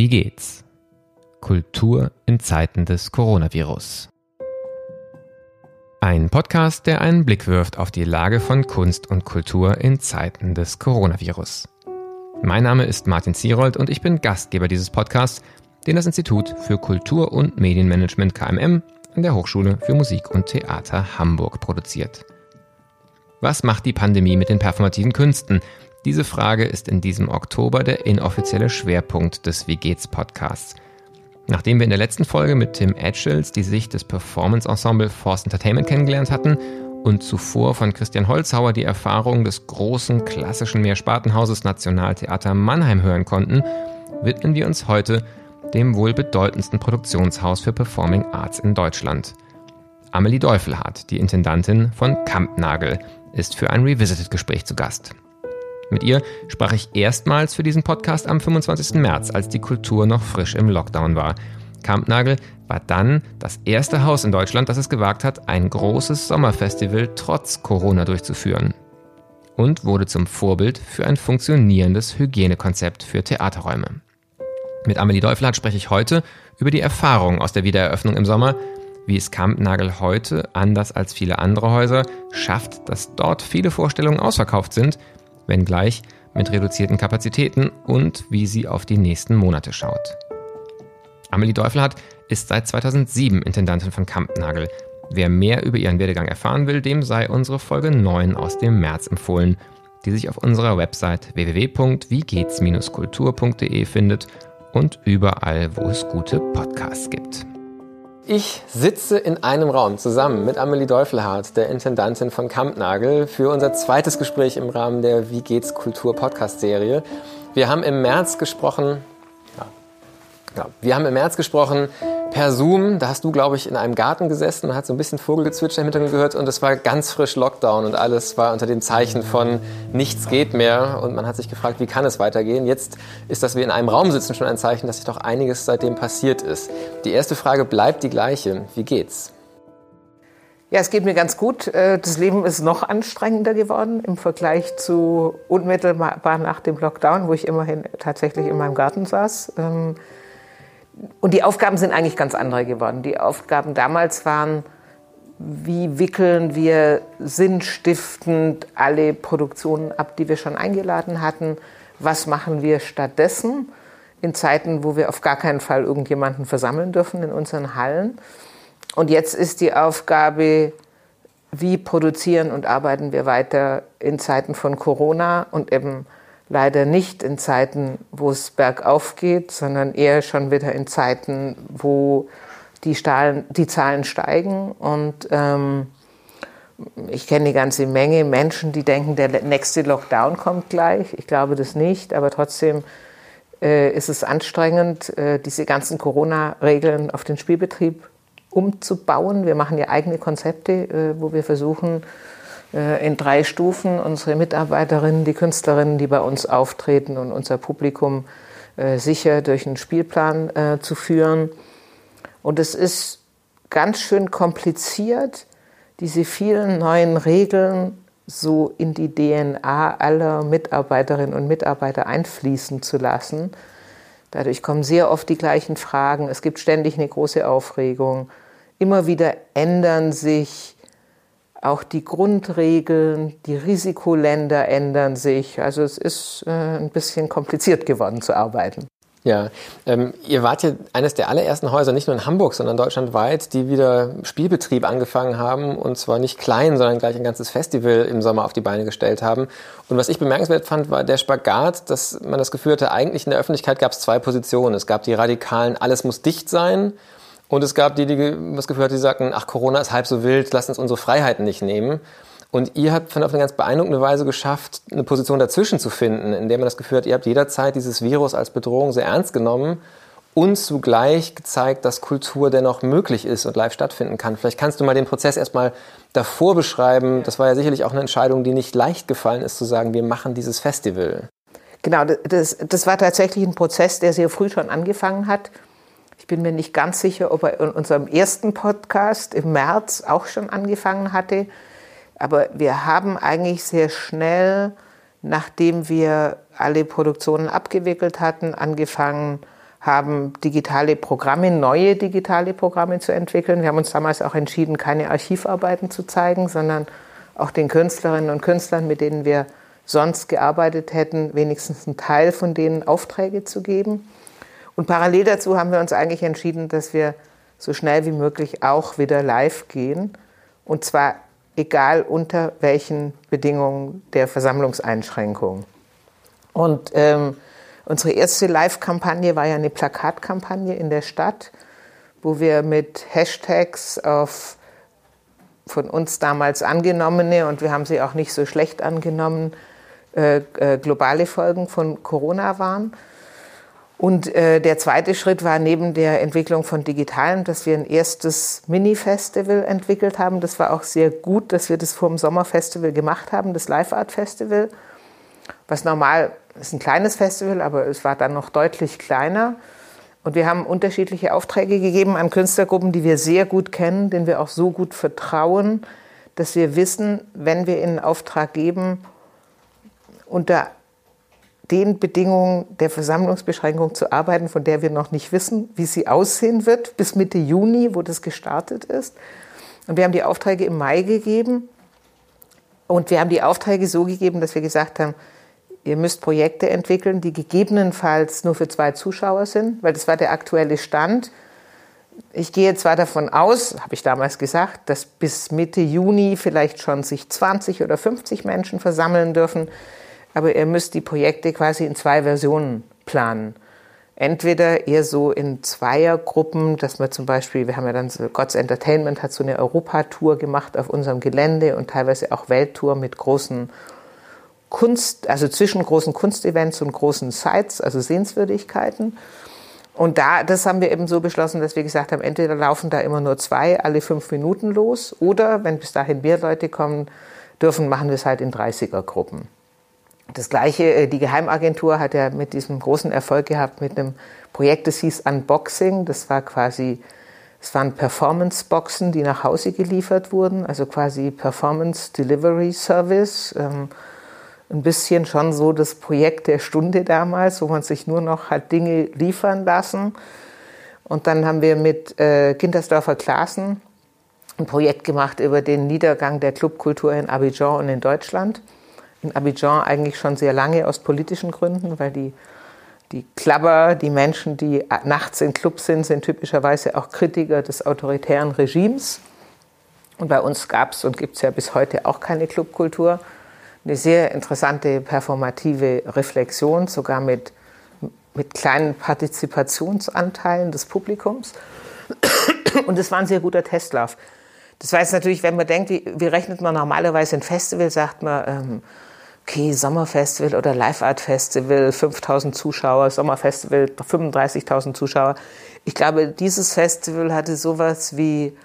Wie geht's? Kultur in Zeiten des Coronavirus. Ein Podcast, der einen Blick wirft auf die Lage von Kunst und Kultur in Zeiten des Coronavirus. Mein Name ist Martin Zierold und ich bin Gastgeber dieses Podcasts, den das Institut für Kultur- und Medienmanagement KMM an der Hochschule für Musik und Theater Hamburg produziert. Was macht die Pandemie mit den performativen Künsten? Diese Frage ist in diesem Oktober der inoffizielle Schwerpunkt des Wie geht's Podcasts. Nachdem wir in der letzten Folge mit Tim Etchells die Sicht des Performance Ensemble Force Entertainment kennengelernt hatten und zuvor von Christian Holzhauer die Erfahrung des großen klassischen Mehrspartenhauses Nationaltheater Mannheim hören konnten, widmen wir uns heute dem wohl bedeutendsten Produktionshaus für Performing Arts in Deutschland. Amelie Deufelhardt, die Intendantin von Kampnagel, ist für ein Revisited-Gespräch zu Gast. Mit ihr sprach ich erstmals für diesen Podcast am 25. März, als die Kultur noch frisch im Lockdown war. Kampnagel war dann das erste Haus in Deutschland, das es gewagt hat, ein großes Sommerfestival trotz Corona durchzuführen. Und wurde zum Vorbild für ein funktionierendes Hygienekonzept für Theaterräume. Mit Amelie Deufelhardt spreche ich heute über die Erfahrungen aus der Wiedereröffnung im Sommer, wie es Kampnagel heute, anders als viele andere Häuser, schafft, dass dort viele Vorstellungen ausverkauft sind wenngleich mit reduzierten Kapazitäten und wie sie auf die nächsten Monate schaut. Amelie Deufelhardt ist seit 2007 Intendantin von Kampnagel. Wer mehr über ihren Werdegang erfahren will, dem sei unsere Folge 9 aus dem März empfohlen, die sich auf unserer Website www.wiegehts-kultur.de findet und überall, wo es gute Podcasts gibt. Ich sitze in einem Raum zusammen mit Amelie Deufelhardt, der Intendantin von Kampnagel, für unser zweites Gespräch im Rahmen der Wie geht's Kultur Podcast Serie. Wir haben im März gesprochen, ja, ja, wir haben im März gesprochen per Zoom. Da hast du, glaube ich, in einem Garten gesessen und hat so ein bisschen Vogelgezwitscher im Hintergrund gehört und es war ganz frisch Lockdown und alles war unter dem Zeichen von nichts geht mehr und man hat sich gefragt, wie kann es weitergehen? Jetzt ist, dass wir in einem Raum sitzen, schon ein Zeichen, dass sich doch einiges seitdem passiert ist. Die erste Frage bleibt die gleiche. Wie geht's? Ja, es geht mir ganz gut. Äh, das Leben ist noch anstrengender geworden im Vergleich zu unmittelbar nach dem Lockdown, wo ich immerhin tatsächlich in meinem Garten saß. Und die Aufgaben sind eigentlich ganz andere geworden. Die Aufgaben damals waren, wie wickeln wir sinnstiftend alle Produktionen ab, die wir schon eingeladen hatten? Was machen wir stattdessen in Zeiten, wo wir auf gar keinen Fall irgendjemanden versammeln dürfen in unseren Hallen? Und jetzt ist die Aufgabe, wie produzieren und arbeiten wir weiter in Zeiten von Corona und eben leider nicht in Zeiten, wo es bergauf geht, sondern eher schon wieder in Zeiten, wo die, Stahlen, die Zahlen steigen. Und ähm, ich kenne eine ganze Menge Menschen, die denken, der nächste Lockdown kommt gleich. Ich glaube das nicht, aber trotzdem äh, ist es anstrengend, äh, diese ganzen Corona-Regeln auf den Spielbetrieb umzubauen. Wir machen ja eigene Konzepte, äh, wo wir versuchen, in drei Stufen unsere Mitarbeiterinnen, die Künstlerinnen, die bei uns auftreten und unser Publikum äh, sicher durch einen Spielplan äh, zu führen. Und es ist ganz schön kompliziert, diese vielen neuen Regeln so in die DNA aller Mitarbeiterinnen und Mitarbeiter einfließen zu lassen. Dadurch kommen sehr oft die gleichen Fragen. Es gibt ständig eine große Aufregung. Immer wieder ändern sich auch die Grundregeln, die Risikoländer ändern sich. Also es ist äh, ein bisschen kompliziert geworden zu arbeiten. Ja, ähm, ihr wart ja eines der allerersten Häuser, nicht nur in Hamburg, sondern deutschlandweit, die wieder Spielbetrieb angefangen haben und zwar nicht klein, sondern gleich ein ganzes Festival im Sommer auf die Beine gestellt haben. Und was ich bemerkenswert fand, war der Spagat, dass man das Gefühl hatte, eigentlich in der Öffentlichkeit gab es zwei Positionen. Es gab die radikalen, alles muss dicht sein und es gab die, die das Gefühl hatten, die sagten, ach, Corona ist halb so wild, lasst uns unsere Freiheiten nicht nehmen. Und ihr habt von auf eine ganz beeindruckende Weise geschafft, eine Position dazwischen zu finden, in der man das Gefühl hat, ihr habt jederzeit dieses Virus als Bedrohung sehr ernst genommen und zugleich gezeigt, dass Kultur dennoch möglich ist und live stattfinden kann. Vielleicht kannst du mal den Prozess erstmal davor beschreiben. Das war ja sicherlich auch eine Entscheidung, die nicht leicht gefallen ist, zu sagen, wir machen dieses Festival. Genau, das, das war tatsächlich ein Prozess, der sehr früh schon angefangen hat bin mir nicht ganz sicher, ob er in unserem ersten Podcast im März auch schon angefangen hatte. Aber wir haben eigentlich sehr schnell, nachdem wir alle Produktionen abgewickelt hatten, angefangen, haben digitale Programme, neue digitale Programme zu entwickeln. Wir haben uns damals auch entschieden, keine Archivarbeiten zu zeigen, sondern auch den Künstlerinnen und Künstlern, mit denen wir sonst gearbeitet hätten, wenigstens einen Teil von denen Aufträge zu geben. Und parallel dazu haben wir uns eigentlich entschieden, dass wir so schnell wie möglich auch wieder live gehen. Und zwar egal unter welchen Bedingungen der Versammlungseinschränkung. Und ähm, unsere erste Live-Kampagne war ja eine Plakatkampagne in der Stadt, wo wir mit Hashtags auf von uns damals angenommene, und wir haben sie auch nicht so schlecht angenommen, äh, äh, globale Folgen von Corona waren. Und äh, der zweite Schritt war neben der Entwicklung von Digitalen, dass wir ein erstes Mini-Festival entwickelt haben. Das war auch sehr gut, dass wir das vor dem Sommerfestival gemacht haben, das Live Art Festival, was normal ist ein kleines Festival, aber es war dann noch deutlich kleiner. Und wir haben unterschiedliche Aufträge gegeben an Künstlergruppen, die wir sehr gut kennen, denen wir auch so gut vertrauen, dass wir wissen, wenn wir ihnen einen Auftrag geben, unter den Bedingungen der Versammlungsbeschränkung zu arbeiten, von der wir noch nicht wissen, wie sie aussehen wird, bis Mitte Juni, wo das gestartet ist. Und wir haben die Aufträge im Mai gegeben. Und wir haben die Aufträge so gegeben, dass wir gesagt haben, ihr müsst Projekte entwickeln, die gegebenenfalls nur für zwei Zuschauer sind, weil das war der aktuelle Stand. Ich gehe zwar davon aus, habe ich damals gesagt, dass bis Mitte Juni vielleicht schon sich 20 oder 50 Menschen versammeln dürfen aber ihr müsst die Projekte quasi in zwei Versionen planen. Entweder eher so in Zweiergruppen, dass man zum Beispiel, wir haben ja dann so, God's Entertainment hat so eine Europatour gemacht auf unserem Gelände und teilweise auch Welttour mit großen Kunst, also zwischen großen Kunstevents und großen Sites, also Sehenswürdigkeiten. Und da, das haben wir eben so beschlossen, dass wir gesagt haben, entweder laufen da immer nur zwei alle fünf Minuten los oder wenn bis dahin mehr Leute kommen dürfen, machen wir es halt in 30er-Gruppen. Das gleiche, äh, die Geheimagentur hat ja mit diesem großen Erfolg gehabt mit einem Projekt, das hieß Unboxing. Das war quasi, es waren Performance-Boxen, die nach Hause geliefert wurden, also quasi Performance Delivery Service. Ähm, ein bisschen schon so das Projekt der Stunde damals, wo man sich nur noch hat Dinge liefern lassen. Und dann haben wir mit äh, Kindersdorfer Klassen ein Projekt gemacht über den Niedergang der Clubkultur in Abidjan und in Deutschland in Abidjan eigentlich schon sehr lange aus politischen Gründen, weil die, die Klabber, die Menschen, die nachts in Clubs sind, sind typischerweise auch Kritiker des autoritären Regimes. Und bei uns gab es und gibt es ja bis heute auch keine Clubkultur. Eine sehr interessante performative Reflexion, sogar mit, mit kleinen Partizipationsanteilen des Publikums. Und es war ein sehr guter Testlauf. Das war natürlich, wenn man denkt, wie, wie rechnet man normalerweise ein Festival, sagt man, ähm, okay, Sommerfestival oder Live Art Festival, 5000 Zuschauer, Sommerfestival, 35.000 Zuschauer. Ich glaube, dieses Festival hatte sowas wie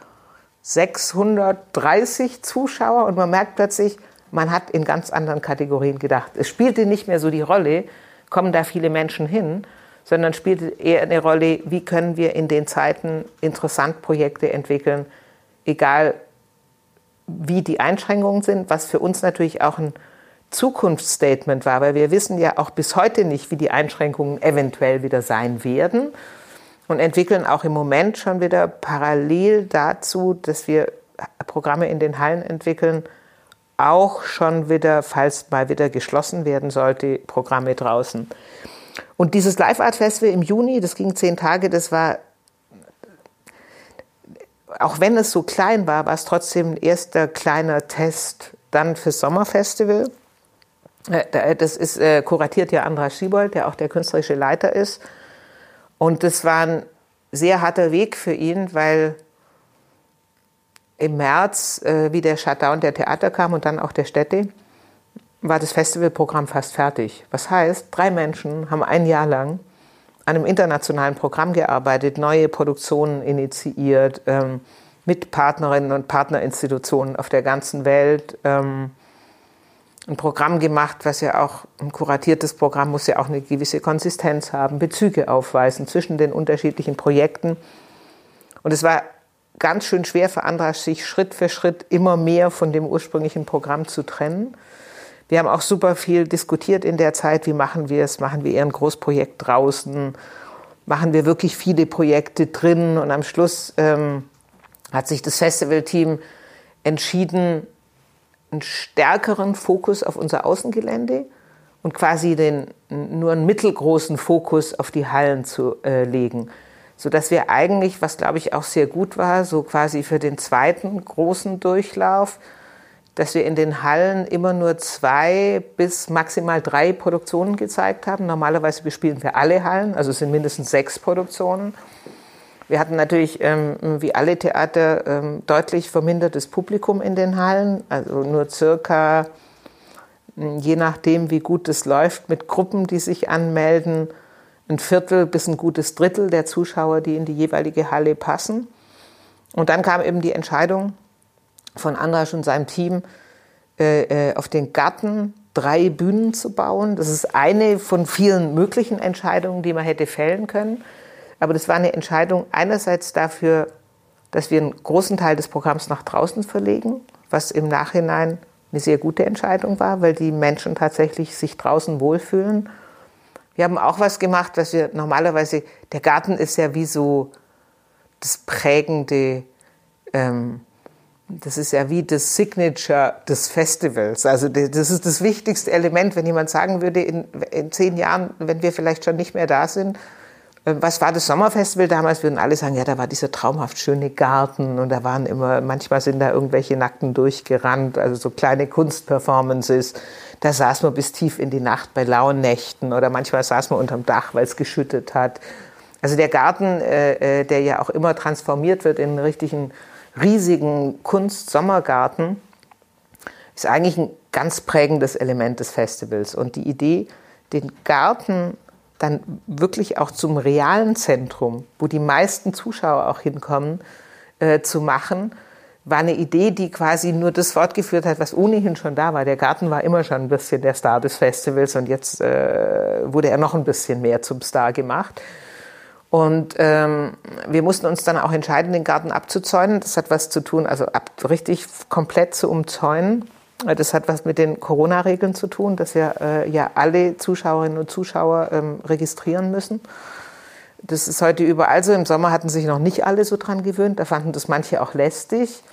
630 Zuschauer und man merkt plötzlich, man hat in ganz anderen Kategorien gedacht. Es spielte nicht mehr so die Rolle, kommen da viele Menschen hin, sondern spielte eher eine Rolle, wie können wir in den Zeiten interessant Projekte entwickeln, egal wie die Einschränkungen sind, was für uns natürlich auch ein Zukunftsstatement war, weil wir wissen ja auch bis heute nicht, wie die Einschränkungen eventuell wieder sein werden und entwickeln auch im Moment schon wieder parallel dazu, dass wir Programme in den Hallen entwickeln, auch schon wieder, falls mal wieder geschlossen werden sollte, Programme draußen. Und dieses Live Art Festival im Juni, das ging zehn Tage, das war, auch wenn es so klein war, war es trotzdem ein erster kleiner Test dann fürs Sommerfestival. Äh, das ist äh, kuratiert ja Andras Schiebold, der auch der künstlerische Leiter ist. Und das war ein sehr harter Weg für ihn, weil im März, äh, wie der Shutdown der Theater kam und dann auch der Städte, war das Festivalprogramm fast fertig. Was heißt, drei Menschen haben ein Jahr lang an einem internationalen Programm gearbeitet, neue Produktionen initiiert, ähm, mit Partnerinnen und Partnerinstitutionen auf der ganzen Welt. Ähm, ein Programm gemacht, was ja auch ein kuratiertes Programm muss ja auch eine gewisse Konsistenz haben, Bezüge aufweisen zwischen den unterschiedlichen Projekten. Und es war ganz schön schwer für Andras, sich Schritt für Schritt immer mehr von dem ursprünglichen Programm zu trennen. Wir haben auch super viel diskutiert in der Zeit, wie machen wir es, machen wir eher ein Großprojekt draußen, machen wir wirklich viele Projekte drin. Und am Schluss ähm, hat sich das Festivalteam entschieden, einen stärkeren Fokus auf unser Außengelände und quasi den, nur einen mittelgroßen Fokus auf die Hallen zu äh, legen. Sodass wir eigentlich, was glaube ich auch sehr gut war, so quasi für den zweiten großen Durchlauf, dass wir in den Hallen immer nur zwei bis maximal drei Produktionen gezeigt haben. Normalerweise bespielen wir alle Hallen, also es sind mindestens sechs Produktionen. Wir hatten natürlich, ähm, wie alle Theater, ähm, deutlich vermindertes Publikum in den Hallen, also nur circa je nachdem, wie gut es läuft, mit Gruppen, die sich anmelden, ein Viertel bis ein gutes Drittel der Zuschauer, die in die jeweilige Halle passen. Und dann kam eben die Entscheidung von Andrasch und seinem Team, äh, äh, auf den Garten drei Bühnen zu bauen. Das ist eine von vielen möglichen Entscheidungen, die man hätte fällen können. Aber das war eine Entscheidung einerseits dafür, dass wir einen großen Teil des Programms nach draußen verlegen, was im Nachhinein eine sehr gute Entscheidung war, weil die Menschen tatsächlich sich draußen wohlfühlen. Wir haben auch was gemacht, was wir normalerweise, der Garten ist ja wie so das prägende, ähm, das ist ja wie das Signature des Festivals. Also das ist das wichtigste Element, wenn jemand sagen würde, in, in zehn Jahren, wenn wir vielleicht schon nicht mehr da sind, was war das Sommerfestival damals? Würden alle sagen, ja, da war dieser traumhaft schöne Garten und da waren immer, manchmal sind da irgendwelche Nackten durchgerannt, also so kleine Kunstperformances. Da saß man bis tief in die Nacht bei lauen Nächten oder manchmal saß man unterm Dach, weil es geschüttet hat. Also der Garten, äh, äh, der ja auch immer transformiert wird in einen richtigen, riesigen Kunst-Sommergarten, ist eigentlich ein ganz prägendes Element des Festivals. Und die Idee, den Garten dann wirklich auch zum realen Zentrum, wo die meisten Zuschauer auch hinkommen, äh, zu machen, war eine Idee, die quasi nur das fortgeführt hat, was ohnehin schon da war. Der Garten war immer schon ein bisschen der Star des Festivals und jetzt äh, wurde er noch ein bisschen mehr zum Star gemacht. Und ähm, wir mussten uns dann auch entscheiden, den Garten abzuzäunen. Das hat was zu tun, also ab, richtig komplett zu umzäunen. Das hat was mit den Corona-Regeln zu tun, dass wir äh, ja alle Zuschauerinnen und Zuschauer ähm, registrieren müssen. Das ist heute überall so. Im Sommer hatten sich noch nicht alle so dran gewöhnt. Da fanden das manche auch lästig.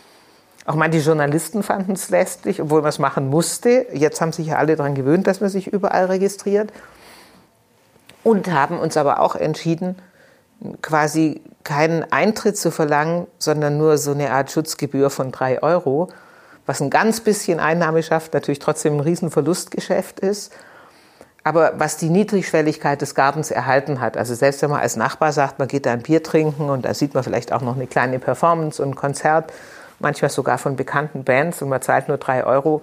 Auch manche Journalisten fanden es lästig, obwohl man es machen musste. Jetzt haben sich ja alle daran gewöhnt, dass man sich überall registriert. Und haben uns aber auch entschieden, quasi keinen Eintritt zu verlangen, sondern nur so eine Art Schutzgebühr von drei Euro was ein ganz bisschen Einnahme schafft, natürlich trotzdem ein Riesenverlustgeschäft ist. Aber was die Niedrigschwelligkeit des Gartens erhalten hat, also selbst wenn man als Nachbar sagt, man geht da ein Bier trinken und da sieht man vielleicht auch noch eine kleine Performance und ein Konzert, manchmal sogar von bekannten Bands und man zahlt nur drei Euro,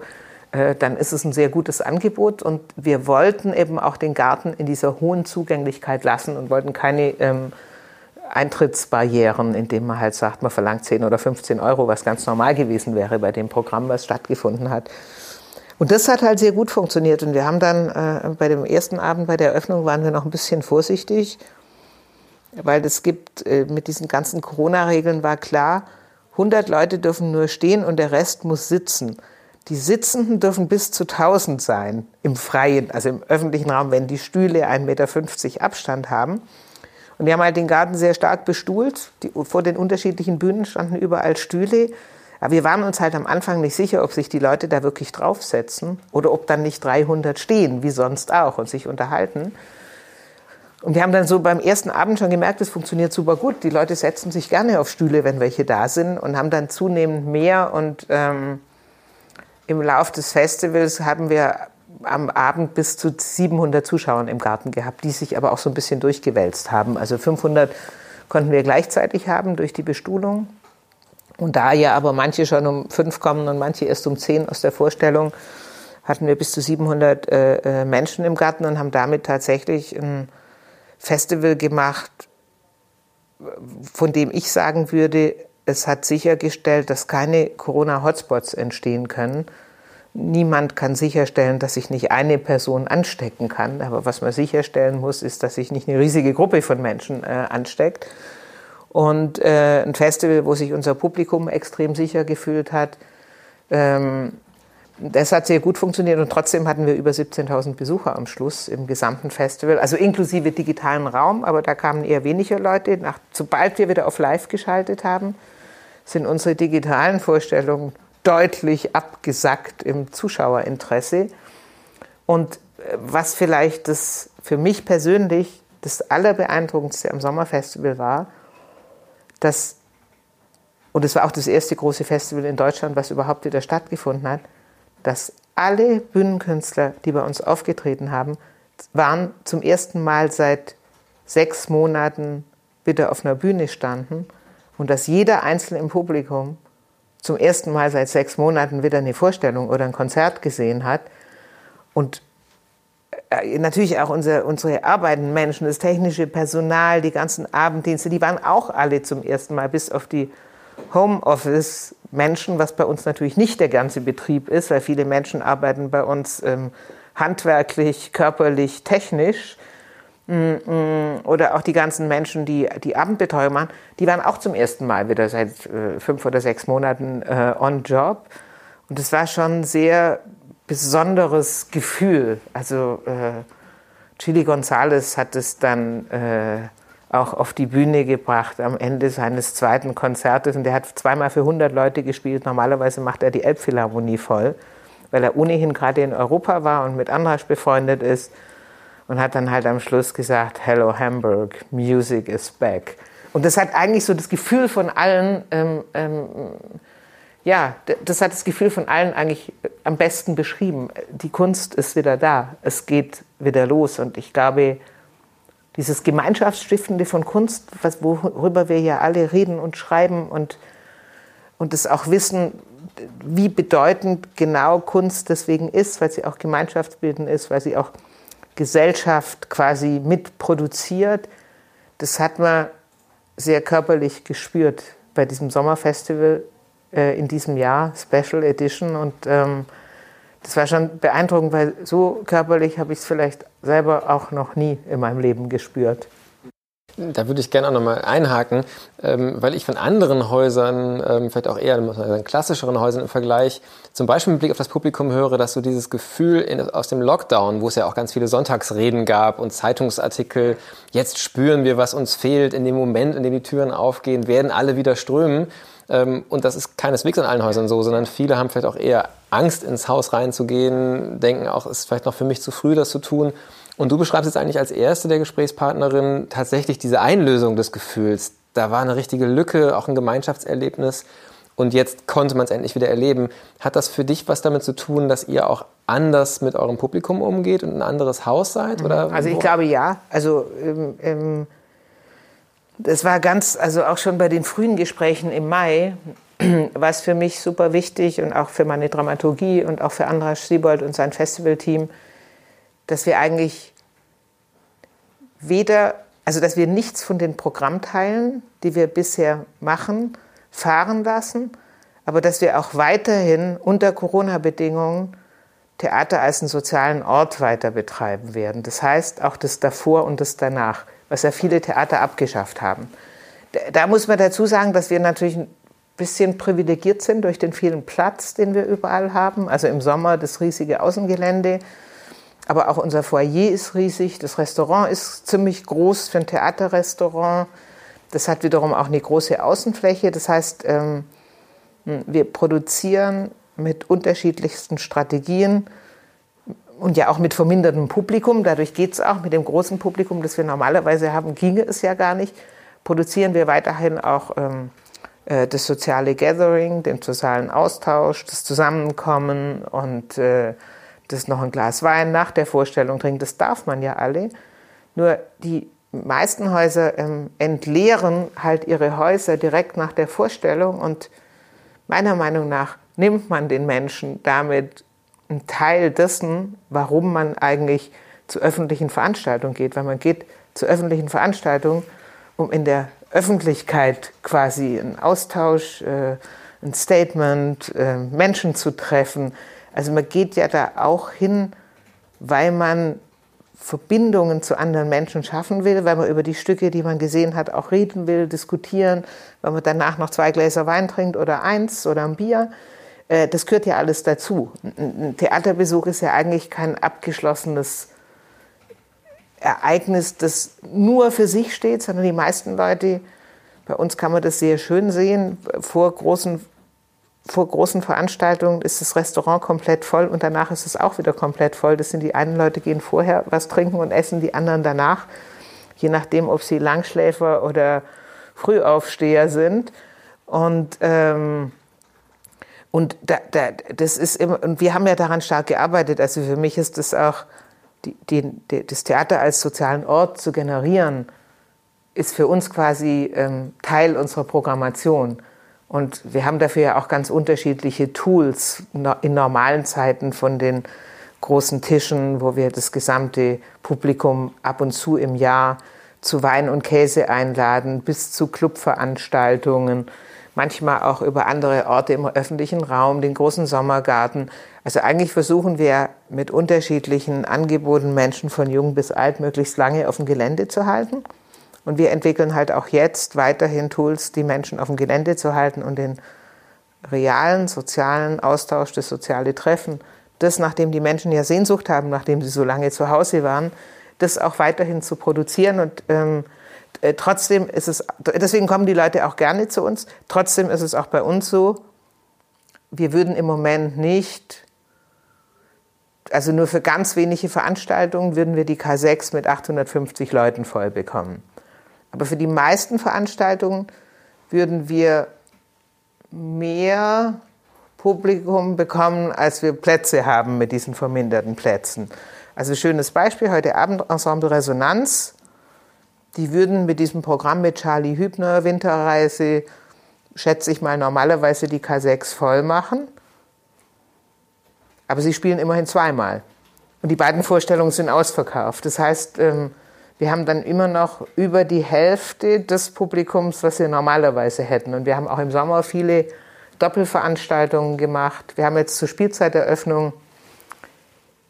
äh, dann ist es ein sehr gutes Angebot. Und wir wollten eben auch den Garten in dieser hohen Zugänglichkeit lassen und wollten keine ähm, Eintrittsbarrieren, indem man halt sagt, man verlangt 10 oder 15 Euro, was ganz normal gewesen wäre bei dem Programm, was stattgefunden hat. Und das hat halt sehr gut funktioniert. Und wir haben dann äh, bei dem ersten Abend, bei der Eröffnung, waren wir noch ein bisschen vorsichtig, weil es gibt, äh, mit diesen ganzen Corona-Regeln war klar, 100 Leute dürfen nur stehen und der Rest muss sitzen. Die Sitzenden dürfen bis zu 1000 sein im Freien, also im öffentlichen Raum, wenn die Stühle 1,50 Meter Abstand haben. Und wir haben halt den Garten sehr stark bestuhlt. Die, vor den unterschiedlichen Bühnen standen überall Stühle. Aber wir waren uns halt am Anfang nicht sicher, ob sich die Leute da wirklich draufsetzen oder ob dann nicht 300 stehen, wie sonst auch, und sich unterhalten. Und wir haben dann so beim ersten Abend schon gemerkt, es funktioniert super gut. Die Leute setzen sich gerne auf Stühle, wenn welche da sind, und haben dann zunehmend mehr. Und ähm, im Lauf des Festivals haben wir am Abend bis zu 700 Zuschauern im Garten gehabt, die sich aber auch so ein bisschen durchgewälzt haben. Also 500 konnten wir gleichzeitig haben durch die Bestuhlung. Und da ja aber manche schon um fünf kommen und manche erst um zehn aus der Vorstellung, hatten wir bis zu 700 äh, äh, Menschen im Garten und haben damit tatsächlich ein Festival gemacht, von dem ich sagen würde, es hat sichergestellt, dass keine Corona-Hotspots entstehen können, Niemand kann sicherstellen, dass sich nicht eine Person anstecken kann. Aber was man sicherstellen muss, ist, dass sich nicht eine riesige Gruppe von Menschen äh, ansteckt. Und äh, ein Festival, wo sich unser Publikum extrem sicher gefühlt hat, ähm, das hat sehr gut funktioniert und trotzdem hatten wir über 17.000 Besucher am Schluss im gesamten Festival, also inklusive digitalen Raum, aber da kamen eher weniger Leute. Nach, sobald wir wieder auf Live geschaltet haben, sind unsere digitalen Vorstellungen deutlich abgesackt im Zuschauerinteresse. Und äh, was vielleicht das für mich persönlich das Allerbeeindruckendste am Sommerfestival war, dass, und es war auch das erste große Festival in Deutschland, was überhaupt wieder stattgefunden hat, dass alle Bühnenkünstler, die bei uns aufgetreten haben, waren zum ersten Mal seit sechs Monaten wieder auf einer Bühne standen und dass jeder Einzelne im Publikum zum ersten Mal seit sechs Monaten wieder eine Vorstellung oder ein Konzert gesehen hat. Und äh, natürlich auch unsere, unsere arbeitenden Menschen, das technische Personal, die ganzen Abenddienste, die waren auch alle zum ersten Mal, bis auf die Homeoffice Menschen, was bei uns natürlich nicht der ganze Betrieb ist, weil viele Menschen arbeiten bei uns ähm, handwerklich, körperlich, technisch. Oder auch die ganzen Menschen, die die Abendbetreuung machen, die waren auch zum ersten Mal wieder seit äh, fünf oder sechs Monaten äh, on Job. Und das war schon ein sehr besonderes Gefühl. Also äh, Chili González hat es dann auch auf die Bühne gebracht am Ende seines zweiten Konzertes. Und der hat zweimal für 100 Leute gespielt. Normalerweise macht er die Elbphilharmonie voll, weil er ohnehin gerade in Europa war und mit Andrasch befreundet ist. Und hat dann halt am Schluss gesagt, Hello Hamburg, Music is back. Und das hat eigentlich so das Gefühl von allen, ähm, ähm, ja, das hat das Gefühl von allen eigentlich am besten beschrieben. Die Kunst ist wieder da, es geht wieder los. Und ich glaube, dieses Gemeinschaftsstiftende von Kunst, was, worüber wir ja alle reden und schreiben und, und das auch wissen, wie bedeutend genau Kunst deswegen ist, weil sie auch gemeinschaftsbildend ist, weil sie auch Gesellschaft quasi mitproduziert. Das hat man sehr körperlich gespürt bei diesem Sommerfestival äh, in diesem Jahr, Special Edition. Und ähm, das war schon beeindruckend, weil so körperlich habe ich es vielleicht selber auch noch nie in meinem Leben gespürt. Da würde ich gerne auch nochmal einhaken, ähm, weil ich von anderen Häusern, ähm, vielleicht auch eher sagen, klassischeren Häusern im Vergleich, zum Beispiel mit Blick auf das Publikum höre, dass so dieses Gefühl in, aus dem Lockdown, wo es ja auch ganz viele Sonntagsreden gab und Zeitungsartikel, jetzt spüren wir, was uns fehlt, in dem Moment, in dem die Türen aufgehen, werden alle wieder strömen. Ähm, und das ist keineswegs in allen Häusern so, sondern viele haben vielleicht auch eher Angst, ins Haus reinzugehen, denken auch, es ist vielleicht noch für mich zu früh, das zu tun. Und du beschreibst jetzt eigentlich als erste der Gesprächspartnerin tatsächlich diese Einlösung des Gefühls. Da war eine richtige Lücke, auch ein Gemeinschaftserlebnis. Und jetzt konnte man es endlich wieder erleben. Hat das für dich was damit zu tun, dass ihr auch anders mit eurem Publikum umgeht und ein anderes Haus seid? Oder also ich glaube ja. Also ähm, ähm das war ganz, also auch schon bei den frühen Gesprächen im Mai, war es für mich super wichtig und auch für meine Dramaturgie und auch für Andras Siebold und sein Festivalteam, dass wir eigentlich weder, also dass wir nichts von den Programmteilen, die wir bisher machen, fahren lassen, aber dass wir auch weiterhin unter Corona-Bedingungen Theater als einen sozialen Ort weiter betreiben werden. Das heißt auch das davor und das danach was ja viele Theater abgeschafft haben. Da muss man dazu sagen, dass wir natürlich ein bisschen privilegiert sind durch den vielen Platz, den wir überall haben. Also im Sommer das riesige Außengelände, aber auch unser Foyer ist riesig. Das Restaurant ist ziemlich groß für ein Theaterrestaurant. Das hat wiederum auch eine große Außenfläche. Das heißt, ähm, wir produzieren mit unterschiedlichsten Strategien und ja auch mit vermindertem Publikum, dadurch geht es auch, mit dem großen Publikum, das wir normalerweise haben, ginge es ja gar nicht, produzieren wir weiterhin auch ähm, äh, das soziale Gathering, den sozialen Austausch, das Zusammenkommen und äh, das noch ein Glas Wein nach der Vorstellung trinken, das darf man ja alle. Nur die meisten Häuser ähm, entleeren halt ihre Häuser direkt nach der Vorstellung und meiner Meinung nach nimmt man den Menschen damit ein Teil dessen, warum man eigentlich zu öffentlichen Veranstaltungen geht, weil man geht zu öffentlichen Veranstaltungen, um in der Öffentlichkeit quasi einen Austausch, äh, ein Statement, äh, Menschen zu treffen. Also man geht ja da auch hin, weil man Verbindungen zu anderen Menschen schaffen will, weil man über die Stücke, die man gesehen hat, auch reden will, diskutieren, weil man danach noch zwei Gläser Wein trinkt oder eins oder ein Bier. Äh, das gehört ja alles dazu. Ein Theaterbesuch ist ja eigentlich kein abgeschlossenes Ereignis, das nur für sich steht, sondern die meisten Leute, bei uns kann man das sehr schön sehen, vor großen, vor großen Veranstaltungen ist das Restaurant komplett voll und danach ist es auch wieder komplett voll. Das sind die einen Leute gehen vorher was trinken und essen, die anderen danach, je nachdem, ob sie Langschläfer oder Frühaufsteher sind. Und ähm, und da, da, das ist immer, und wir haben ja daran stark gearbeitet. Also für mich ist das auch, die, die, das Theater als sozialen Ort zu generieren, ist für uns quasi ähm, Teil unserer Programmation. Und wir haben dafür ja auch ganz unterschiedliche Tools in normalen Zeiten von den großen Tischen, wo wir das gesamte Publikum ab und zu im Jahr zu Wein und Käse einladen, bis zu Clubveranstaltungen manchmal auch über andere Orte im öffentlichen Raum, den großen Sommergarten. Also eigentlich versuchen wir mit unterschiedlichen Angeboten Menschen von jung bis alt möglichst lange auf dem Gelände zu halten. Und wir entwickeln halt auch jetzt weiterhin Tools, die Menschen auf dem Gelände zu halten und den realen sozialen Austausch, das soziale Treffen, das, nachdem die Menschen ja Sehnsucht haben, nachdem sie so lange zu Hause waren, das auch weiterhin zu produzieren und ähm, äh, trotzdem ist es, deswegen kommen die Leute auch gerne zu uns. Trotzdem ist es auch bei uns so, wir würden im Moment nicht, also nur für ganz wenige Veranstaltungen würden wir die K6 mit 850 Leuten voll bekommen. Aber für die meisten Veranstaltungen würden wir mehr Publikum bekommen, als wir Plätze haben mit diesen verminderten Plätzen. Also schönes Beispiel, heute Abend Ensemble Resonanz die würden mit diesem Programm mit Charlie Hübner Winterreise, schätze ich mal, normalerweise die K6 voll machen. Aber sie spielen immerhin zweimal. Und die beiden Vorstellungen sind ausverkauft. Das heißt, ähm, wir haben dann immer noch über die Hälfte des Publikums, was wir normalerweise hätten. Und wir haben auch im Sommer viele Doppelveranstaltungen gemacht. Wir haben jetzt zur Spielzeiteröffnung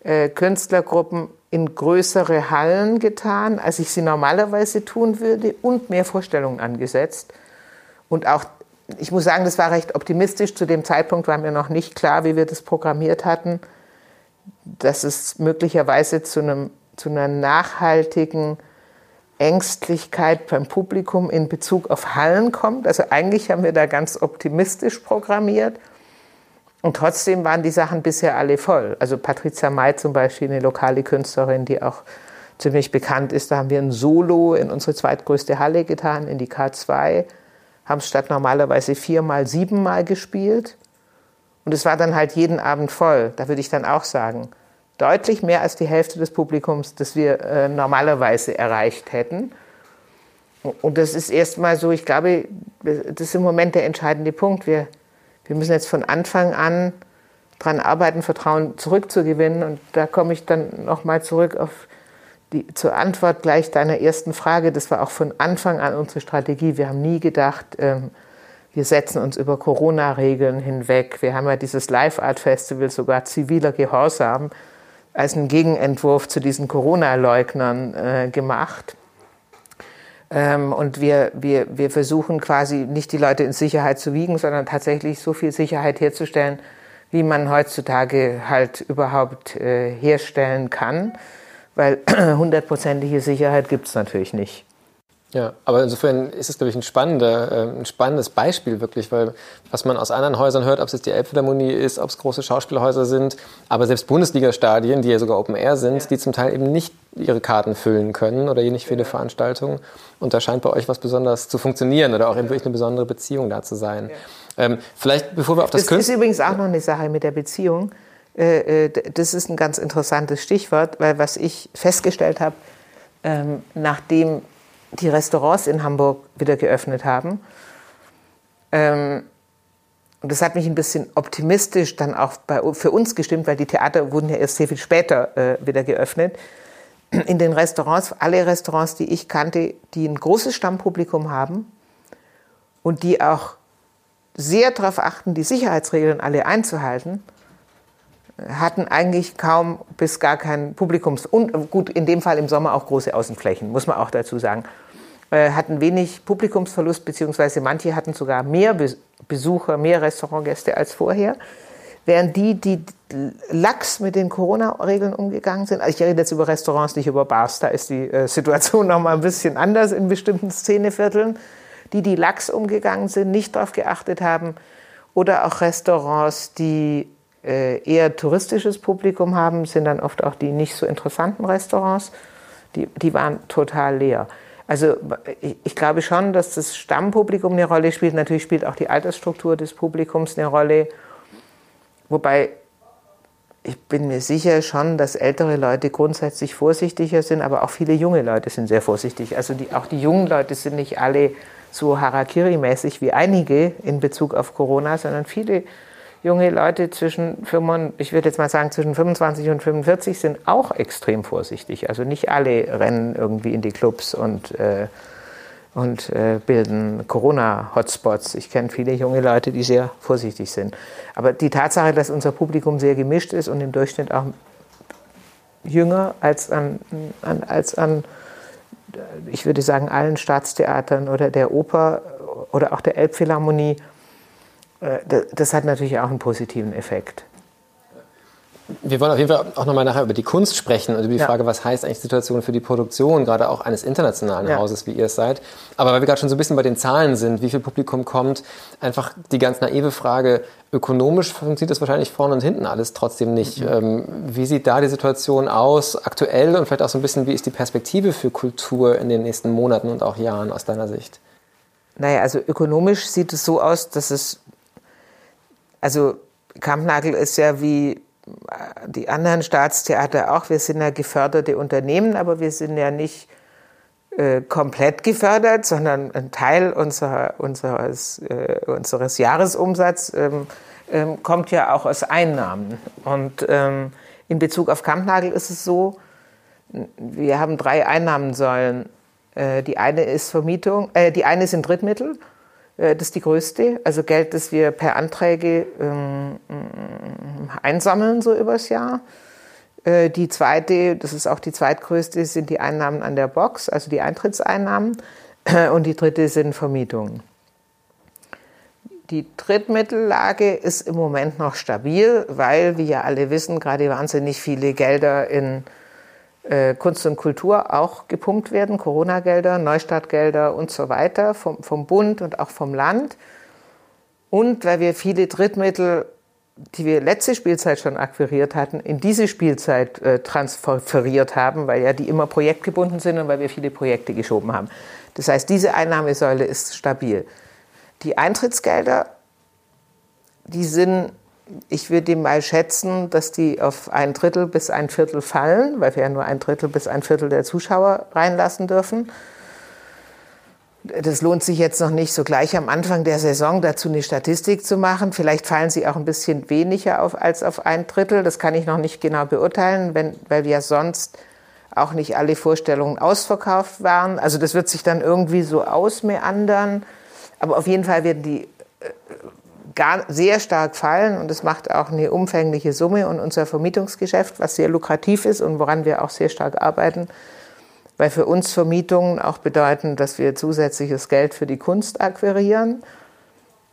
äh, Künstlergruppen in größere Hallen getan, als ich sie normalerweise tun würde und mehr Vorstellungen angesetzt. Und auch, ich muss sagen, das war recht optimistisch. Zu dem Zeitpunkt war mir noch nicht klar, wie wir das programmiert hatten, dass es möglicherweise zu, einem, zu einer nachhaltigen Ängstlichkeit beim Publikum in Bezug auf Hallen kommt. Also eigentlich haben wir da ganz optimistisch programmiert. Und trotzdem waren die Sachen bisher alle voll. Also Patricia May zum Beispiel, eine lokale Künstlerin, die auch ziemlich bekannt ist, da haben wir ein Solo in unsere zweitgrößte Halle getan, in die K2, haben statt normalerweise viermal, siebenmal gespielt. Und es war dann halt jeden Abend voll. Da würde ich dann auch sagen, deutlich mehr als die Hälfte des Publikums, das wir äh, normalerweise erreicht hätten. Und das ist erstmal so, ich glaube, das ist im Moment der entscheidende Punkt. Wir wir müssen jetzt von Anfang an daran arbeiten, Vertrauen zurückzugewinnen. Und da komme ich dann nochmal zurück auf die, zur Antwort gleich deiner ersten Frage. Das war auch von Anfang an unsere Strategie. Wir haben nie gedacht, ähm, wir setzen uns über Corona-Regeln hinweg. Wir haben ja dieses Live-Art-Festival sogar ziviler Gehorsam als einen Gegenentwurf zu diesen Corona-Leugnern äh, gemacht. Ähm, und wir, wir, wir versuchen quasi nicht die Leute in Sicherheit zu wiegen, sondern tatsächlich so viel Sicherheit herzustellen, wie man heutzutage halt überhaupt äh, herstellen kann. Weil hundertprozentige Sicherheit gibt es natürlich nicht. Ja, aber insofern ist es, glaube ich, ein, spannender, äh, ein spannendes Beispiel wirklich, weil was man aus anderen Häusern hört, ob es jetzt die Elbphilharmonie ist, ob es große Schauspielhäuser sind, aber selbst Bundesliga-Stadien, die ja sogar Open Air sind, ja. die zum Teil eben nicht ihre Karten füllen können oder nicht viele. Veranstaltungen. Und da scheint bei euch was besonders zu funktionieren oder auch eben wirklich eine besondere Beziehung da zu sein. Ja. Ähm, vielleicht, bevor wir auf das Das ist übrigens auch noch eine Sache mit der Beziehung. Äh, äh, das ist ein ganz interessantes Stichwort, weil was ich festgestellt habe, ähm, nachdem die Restaurants in Hamburg wieder geöffnet haben. Ähm, und das hat mich ein bisschen optimistisch dann auch bei, für uns gestimmt, weil die Theater wurden ja erst sehr viel später äh, wieder geöffnet. In den Restaurants, alle Restaurants, die ich kannte, die ein großes Stammpublikum haben und die auch sehr darauf achten, die Sicherheitsregeln alle einzuhalten, hatten eigentlich kaum bis gar kein Publikums und gut in dem Fall im Sommer auch große Außenflächen, muss man auch dazu sagen. Äh, hatten wenig Publikumsverlust, beziehungsweise manche hatten sogar mehr Besucher, mehr Restaurantgäste als vorher. während die, die lax mit den Corona-Regeln umgegangen sind, also ich rede jetzt über Restaurants, nicht über Bars, da ist die äh, Situation noch mal ein bisschen anders in bestimmten Szenevierteln, die, die lax umgegangen sind, nicht darauf geachtet haben, oder auch Restaurants, die äh, eher touristisches Publikum haben, sind dann oft auch die nicht so interessanten Restaurants, die, die waren total leer. Also ich, ich glaube schon, dass das Stammpublikum eine Rolle spielt. Natürlich spielt auch die Altersstruktur des Publikums eine Rolle. Wobei ich bin mir sicher schon, dass ältere Leute grundsätzlich vorsichtiger sind, aber auch viele junge Leute sind sehr vorsichtig. Also die, auch die jungen Leute sind nicht alle so Harakiri-mäßig wie einige in Bezug auf Corona, sondern viele junge Leute zwischen, ich würde jetzt mal sagen, zwischen 25 und 45 sind auch extrem vorsichtig. Also nicht alle rennen irgendwie in die Clubs und, äh, und äh, bilden Corona-Hotspots. Ich kenne viele junge Leute, die sehr vorsichtig sind. Aber die Tatsache, dass unser Publikum sehr gemischt ist und im Durchschnitt auch jünger als an, an, als an ich würde sagen, allen Staatstheatern oder der Oper oder auch der Elbphilharmonie, das hat natürlich auch einen positiven Effekt. Wir wollen auf jeden Fall auch nochmal nachher über die Kunst sprechen und über die ja. Frage, was heißt eigentlich Situation für die Produktion, gerade auch eines internationalen ja. Hauses, wie ihr es seid. Aber weil wir gerade schon so ein bisschen bei den Zahlen sind, wie viel Publikum kommt, einfach die ganz naive Frage, ökonomisch funktioniert das wahrscheinlich vorne und hinten alles trotzdem nicht. Mhm. Ähm, wie sieht da die Situation aus, aktuell und vielleicht auch so ein bisschen, wie ist die Perspektive für Kultur in den nächsten Monaten und auch Jahren aus deiner Sicht? Naja, also ökonomisch sieht es so aus, dass es also Kampnagel ist ja wie die anderen Staatstheater auch. Wir sind ja geförderte Unternehmen, aber wir sind ja nicht äh, komplett gefördert, sondern ein Teil unserer, unseres, äh, unseres Jahresumsatzes ähm, ähm, kommt ja auch aus Einnahmen. Und ähm, in Bezug auf Kampnagel ist es so, wir haben drei Einnahmensäulen. Äh, die eine ist Vermietung, äh, die eine sind Drittmittel äh, das ist die größte. Also Geld, das wir per Anträge ähm, einsammeln, so übers Jahr. Äh, die zweite, das ist auch die zweitgrößte, sind die Einnahmen an der Box, also die Eintrittseinnahmen. Und die dritte sind Vermietungen. Die Drittmittellage ist im Moment noch stabil, weil, wie ja alle wissen, gerade wahnsinnig viele Gelder in äh, Kunst und Kultur auch gepumpt werden, Corona-Gelder, Neustartgelder und so weiter vom, vom Bund und auch vom Land. Und weil wir viele Drittmittel, die wir letzte Spielzeit schon akquiriert hatten, in diese Spielzeit äh, transferiert haben, weil ja die immer projektgebunden sind und weil wir viele Projekte geschoben haben. Das heißt, diese Einnahmesäule ist stabil. Die Eintrittsgelder, die sind ich würde mal schätzen, dass die auf ein Drittel bis ein Viertel fallen, weil wir ja nur ein Drittel bis ein Viertel der Zuschauer reinlassen dürfen. Das lohnt sich jetzt noch nicht so gleich am Anfang der Saison dazu eine Statistik zu machen. Vielleicht fallen sie auch ein bisschen weniger auf als auf ein Drittel. Das kann ich noch nicht genau beurteilen, wenn, weil wir sonst auch nicht alle Vorstellungen ausverkauft waren. Also das wird sich dann irgendwie so ausmeandern. Aber auf jeden Fall werden die äh, gar, sehr stark fallen und es macht auch eine umfängliche Summe und unser Vermietungsgeschäft, was sehr lukrativ ist und woran wir auch sehr stark arbeiten, weil für uns Vermietungen auch bedeuten, dass wir zusätzliches Geld für die Kunst akquirieren.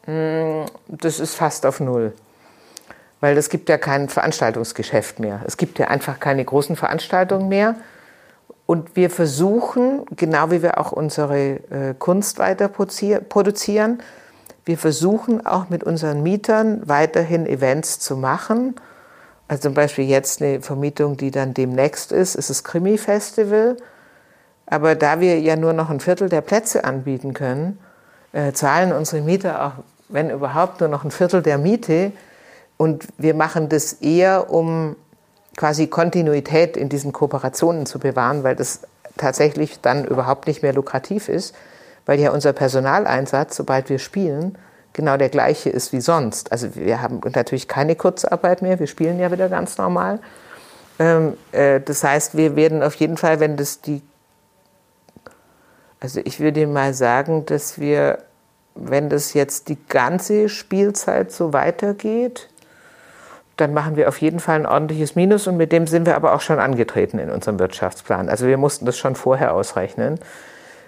Mm, das ist fast auf Null. Weil es gibt ja kein Veranstaltungsgeschäft mehr. Es gibt ja einfach keine großen Veranstaltungen mehr. Und wir versuchen, genau wie wir auch unsere äh, Kunst weiter produzieren, wir versuchen auch mit unseren Mietern weiterhin Events zu machen. Also zum Beispiel jetzt eine Vermietung, die dann demnächst ist, ist das Krimi-Festival. Aber da wir ja nur noch ein Viertel der Plätze anbieten können, äh, zahlen unsere Mieter auch, wenn überhaupt, nur noch ein Viertel der Miete. Und wir machen das eher, um quasi Kontinuität in diesen Kooperationen zu bewahren, weil das tatsächlich dann überhaupt nicht mehr lukrativ ist weil ja unser Personaleinsatz, sobald wir spielen, genau der gleiche ist wie sonst. Also wir haben natürlich keine Kurzarbeit mehr, wir spielen ja wieder ganz normal. Ähm, äh, das heißt, wir werden auf jeden Fall, wenn das die, also ich würde mal sagen, dass wir, wenn das jetzt die ganze Spielzeit so weitergeht, dann machen wir auf jeden Fall ein ordentliches Minus und mit dem sind wir aber auch schon angetreten in unserem Wirtschaftsplan. Also wir mussten das schon vorher ausrechnen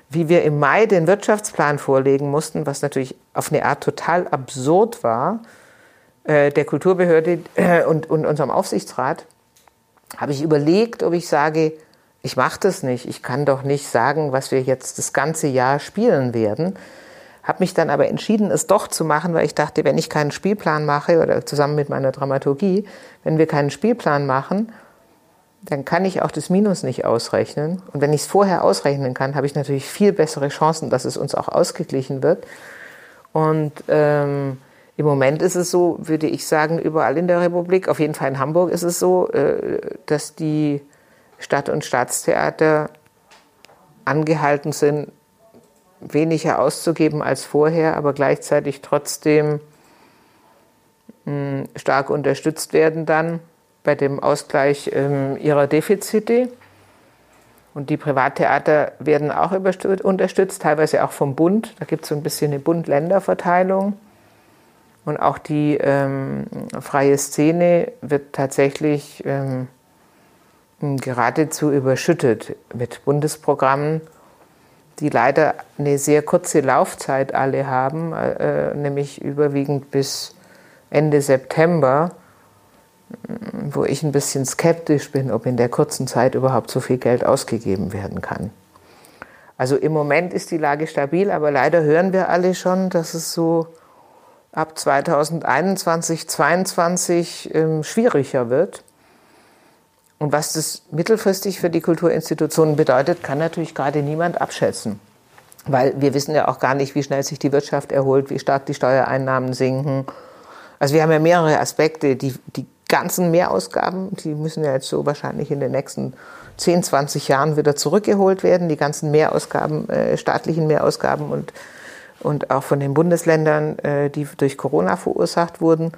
wie wir im Mai den Wirtschaftsplan vorlegen mussten, was natürlich auf eine Art total absurd war, äh, der Kulturbehörde äh, und, und unserem Aufsichtsrat, habe ich überlegt, ob ich sage, ich mache das nicht. Ich kann doch nicht sagen, was wir jetzt das ganze Jahr spielen werden. Habe mich dann aber entschieden, es doch zu machen, weil ich dachte, wenn ich keinen Spielplan mache oder zusammen mit meiner Dramaturgie, wenn wir keinen Spielplan machen, dann kann ich auch das Minus nicht ausrechnen. Und wenn ich es vorher ausrechnen kann, habe ich natürlich viel bessere Chancen, dass es uns auch ausgeglichen wird. Und ähm, im Moment ist es so, würde ich sagen, überall in der Republik, auf jeden Fall in Hamburg ist es so, äh, dass die Stadt- und Staatstheater angehalten sind, weniger auszugeben als vorher, aber gleichzeitig trotzdem hm, stark unterstützt werden dann bei dem Ausgleich ähm, ihrer Defizite. Und die Privattheater werden auch unterstützt, teilweise auch vom Bund. Da gibt es so ein bisschen eine Bund-Länder-Verteilung. Und auch die ähm, freie Szene wird tatsächlich ähm, geradezu überschüttet mit Bundesprogrammen, die leider eine sehr kurze Laufzeit alle haben, äh, nämlich überwiegend bis Ende September wo ich ein bisschen skeptisch bin, ob in der kurzen Zeit überhaupt so viel Geld ausgegeben werden kann. Also im Moment ist die Lage stabil, aber leider hören wir alle schon, dass es so ab 2021, 2022 ähm, schwieriger wird. Und was das mittelfristig für die Kulturinstitutionen bedeutet, kann natürlich gerade niemand abschätzen. Weil wir wissen ja auch gar nicht, wie schnell sich die Wirtschaft erholt, wie stark die Steuereinnahmen sinken. Also wir haben ja mehrere Aspekte, die, die ganzen Mehrausgaben, die müssen ja jetzt so wahrscheinlich in den nächsten 10, 20 Jahren wieder zurückgeholt werden. Die ganzen Mehrausgaben, äh, staatlichen Mehrausgaben und, und auch von den Bundesländern, äh, die durch Corona verursacht wurden.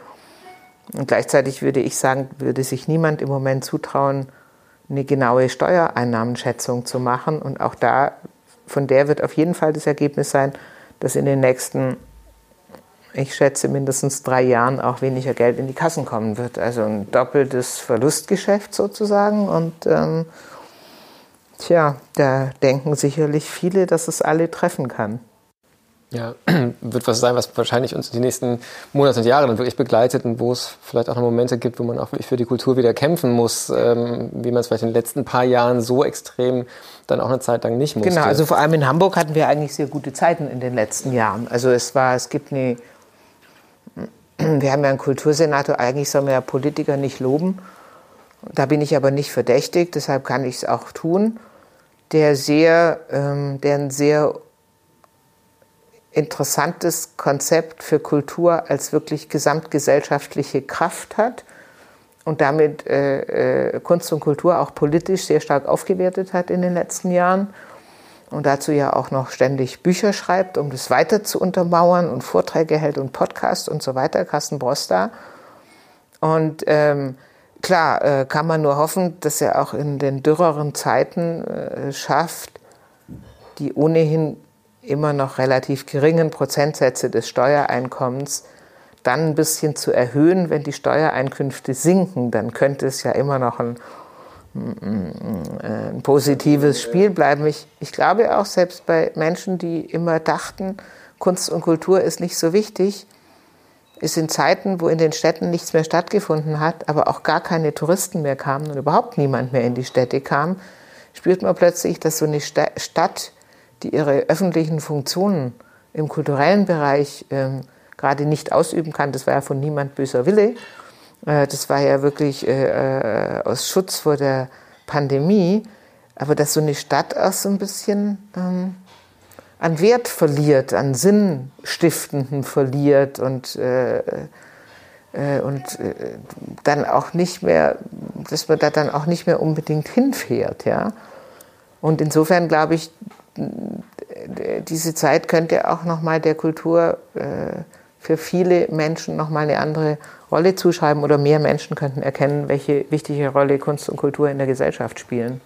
Und gleichzeitig würde ich sagen, würde sich niemand im Moment zutrauen, eine genaue Steuereinnahmenschätzung zu machen. Und auch da, von der wird auf jeden Fall das Ergebnis sein, dass in den nächsten ich schätze, mindestens drei Jahren auch weniger Geld in die Kassen kommen wird. Also ein doppeltes Verlustgeschäft sozusagen. Und ähm, tja, da denken sicherlich viele, dass es alle treffen kann. Ja, wird was sein, was wahrscheinlich uns die nächsten Monate und Jahre dann wirklich begleitet und wo es vielleicht auch noch Momente gibt, wo man auch wirklich für die Kultur wieder kämpfen muss, ähm, wie man es vielleicht in den letzten paar Jahren so extrem dann auch eine Zeit lang nicht musste. Genau, also vor allem in Hamburg hatten wir eigentlich sehr gute Zeiten in den letzten Jahren. Also es war, es gibt eine wir haben ja einen Kultursenator, eigentlich soll man ja Politiker nicht loben. Da bin ich aber nicht verdächtig, deshalb kann ich es auch tun. Der, sehr, ähm, der ein sehr interessantes Konzept für Kultur als wirklich gesamtgesellschaftliche Kraft hat und damit äh, äh, Kunst und Kultur auch politisch sehr stark aufgewertet hat in den letzten Jahren und dazu ja auch noch ständig Bücher schreibt, um das weiter zu untermauern und Vorträge hält und Podcasts und so weiter, Carsten Broster. Und ähm, klar, äh, kann man nur hoffen, dass er auch in den dürreren Zeiten äh, schafft, die ohnehin immer noch relativ geringen Prozentsätze des Steuereinkommens dann ein bisschen zu erhöhen. Wenn die Steuereinkünfte sinken, dann könnte es ja immer noch ein ein positives Spiel bleiben. Ich, ich glaube auch, selbst bei Menschen, die immer dachten, Kunst und Kultur ist nicht so wichtig, ist in Zeiten, wo in den Städten nichts mehr stattgefunden hat, aber auch gar keine Touristen mehr kamen und überhaupt niemand mehr in die Städte kam, spürt man plötzlich, dass so eine Stadt, die ihre öffentlichen Funktionen im kulturellen Bereich ähm, gerade nicht ausüben kann, das war ja von niemand böser Wille, das war ja wirklich äh, äh, aus Schutz vor der Pandemie. Aber dass so eine Stadt auch so ein bisschen ähm, an Wert verliert, an Sinnstiftenden verliert und, äh, äh, und äh, dann auch nicht mehr, dass man da dann auch nicht mehr unbedingt hinfährt. Ja? Und insofern glaube ich, diese Zeit könnte auch nochmal der Kultur für viele Menschen nochmal eine andere Rolle zuschreiben oder mehr Menschen könnten erkennen, welche wichtige Rolle Kunst und Kultur in der Gesellschaft spielen.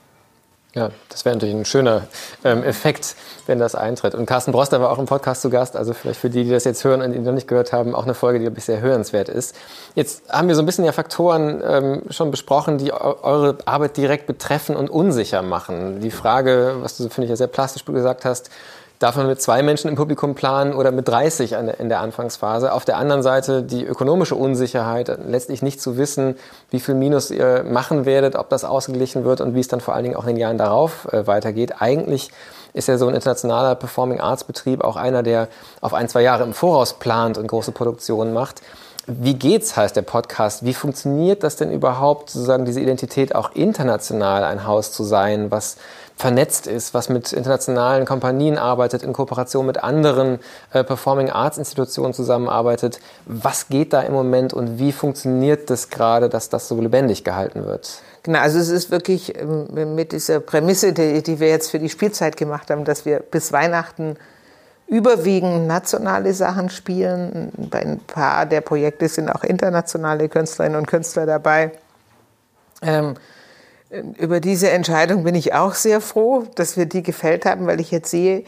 Ja, das wäre natürlich ein schöner ähm, Effekt, wenn das eintritt. Und Carsten Broster war auch im Podcast zu Gast, also vielleicht für die, die das jetzt hören und die noch nicht gehört haben, auch eine Folge, die bisher hörenswert ist. Jetzt haben wir so ein bisschen ja Faktoren ähm, schon besprochen, die eure Arbeit direkt betreffen und unsicher machen. Die Frage, was du, finde ich, ja sehr plastisch gesagt hast, darf man mit zwei Menschen im Publikum planen oder mit 30 in der Anfangsphase. Auf der anderen Seite die ökonomische Unsicherheit, letztlich nicht zu wissen, wie viel Minus ihr machen werdet, ob das ausgeglichen wird und wie es dann vor allen Dingen auch in den Jahren darauf äh, weitergeht. Eigentlich ist ja so ein internationaler Performing Arts Betrieb auch einer, der auf ein, zwei Jahre im Voraus plant und große Produktionen macht. Wie geht's, heißt der Podcast. Wie funktioniert das denn überhaupt, sozusagen diese Identität auch international ein Haus zu sein, was vernetzt ist, was mit internationalen Kompanien arbeitet, in Kooperation mit anderen äh, Performing Arts Institutionen zusammenarbeitet. Was geht da im Moment und wie funktioniert das gerade, dass das so lebendig gehalten wird? Genau, also es ist wirklich ähm, mit dieser Prämisse, die, die wir jetzt für die Spielzeit gemacht haben, dass wir bis Weihnachten überwiegend nationale Sachen spielen. Bei ein paar der Projekte sind auch internationale Künstlerinnen und Künstler dabei. Ähm, über diese Entscheidung bin ich auch sehr froh, dass wir die gefällt haben, weil ich jetzt sehe,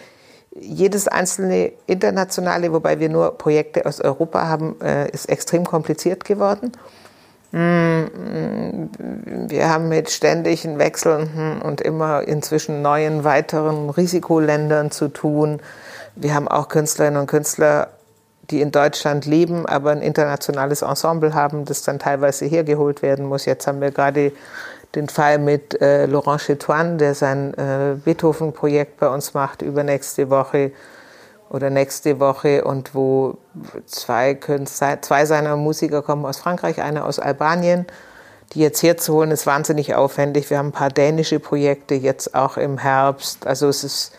jedes einzelne internationale, wobei wir nur Projekte aus Europa haben, äh, ist extrem kompliziert geworden. Mm, wir haben mit ständigen wechselnden und immer inzwischen neuen weiteren Risikoländern zu tun. Wir haben auch Künstlerinnen und Künstler, die in Deutschland leben, aber ein internationales Ensemble haben, das dann teilweise hergeholt werden muss. Jetzt haben wir gerade den Fall mit äh, Laurent Chetoine, der sein äh, Beethoven-Projekt bei uns macht, übernächste Woche oder nächste Woche und wo zwei, Künstler, zwei seiner Musiker kommen aus Frankreich, einer aus Albanien. Die jetzt herzuholen, ist wahnsinnig aufwendig. Wir haben ein paar dänische Projekte jetzt auch im Herbst. Also es ist,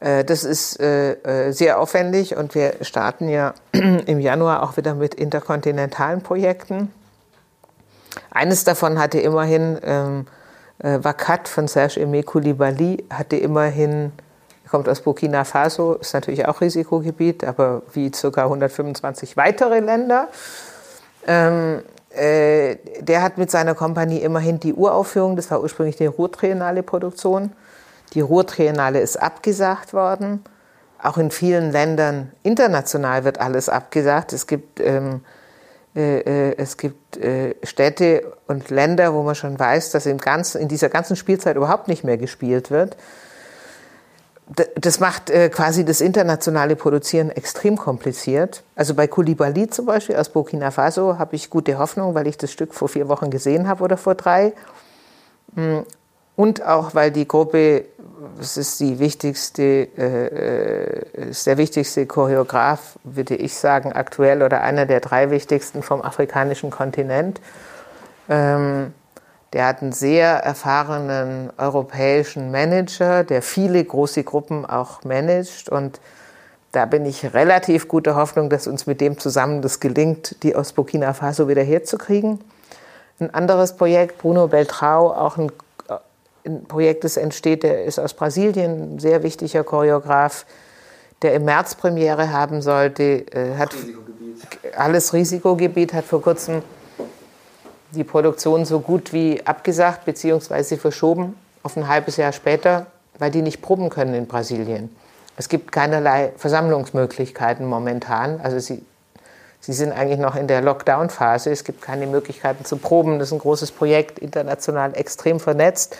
äh, das ist äh, äh sehr aufwendig und wir starten ja im Januar auch wieder mit interkontinentalen Projekten. Eines davon hatte immerhin, ähm, äh, Wakat von Serge Aimé Koulibaly, hatte immerhin, kommt aus Burkina Faso, ist natürlich auch Risikogebiet, aber wie ca. 125 weitere Länder. Ähm, äh, der hat mit seiner Kompanie immerhin die Uraufführung, das war ursprünglich eine Ruhrtriennale Produktion. Die Ruhrtriennale ist abgesagt worden. Auch in vielen Ländern international wird alles abgesagt. Es gibt ähm, äh, äh, es gibt äh, Städte und Länder, wo man schon weiß, dass im ganzen, in dieser ganzen Spielzeit überhaupt nicht mehr gespielt wird. Das macht quasi das internationale Produzieren extrem kompliziert. Also bei Koulibaly zum Beispiel aus Burkina Faso habe ich gute Hoffnung, weil ich das Stück vor vier Wochen gesehen habe oder vor drei. Und auch, weil die Gruppe es ist die wichtigste, äh, äh, ist der wichtigste Choreograf, würde ich sagen, aktuell oder einer der drei wichtigsten vom afrikanischen Kontinent. Ähm, der hat einen sehr erfahrenen europäischen Manager, der viele große Gruppen auch managt und da bin ich relativ guter Hoffnung, dass uns mit dem zusammen das gelingt, die aus Burkina Faso wieder herzukriegen. Ein anderes Projekt, Bruno Beltrao, auch ein ein Projekt, das entsteht, der ist aus Brasilien, ein sehr wichtiger Choreograf, der im März Premiere haben sollte, äh, hat Risikogebiet. alles Risikogebiet, hat vor kurzem die Produktion so gut wie abgesagt bzw. verschoben auf ein halbes Jahr später, weil die nicht proben können in Brasilien. Es gibt keinerlei Versammlungsmöglichkeiten momentan. Also sie, sie sind eigentlich noch in der Lockdown-Phase. Es gibt keine Möglichkeiten zu proben. Das ist ein großes Projekt, international extrem vernetzt.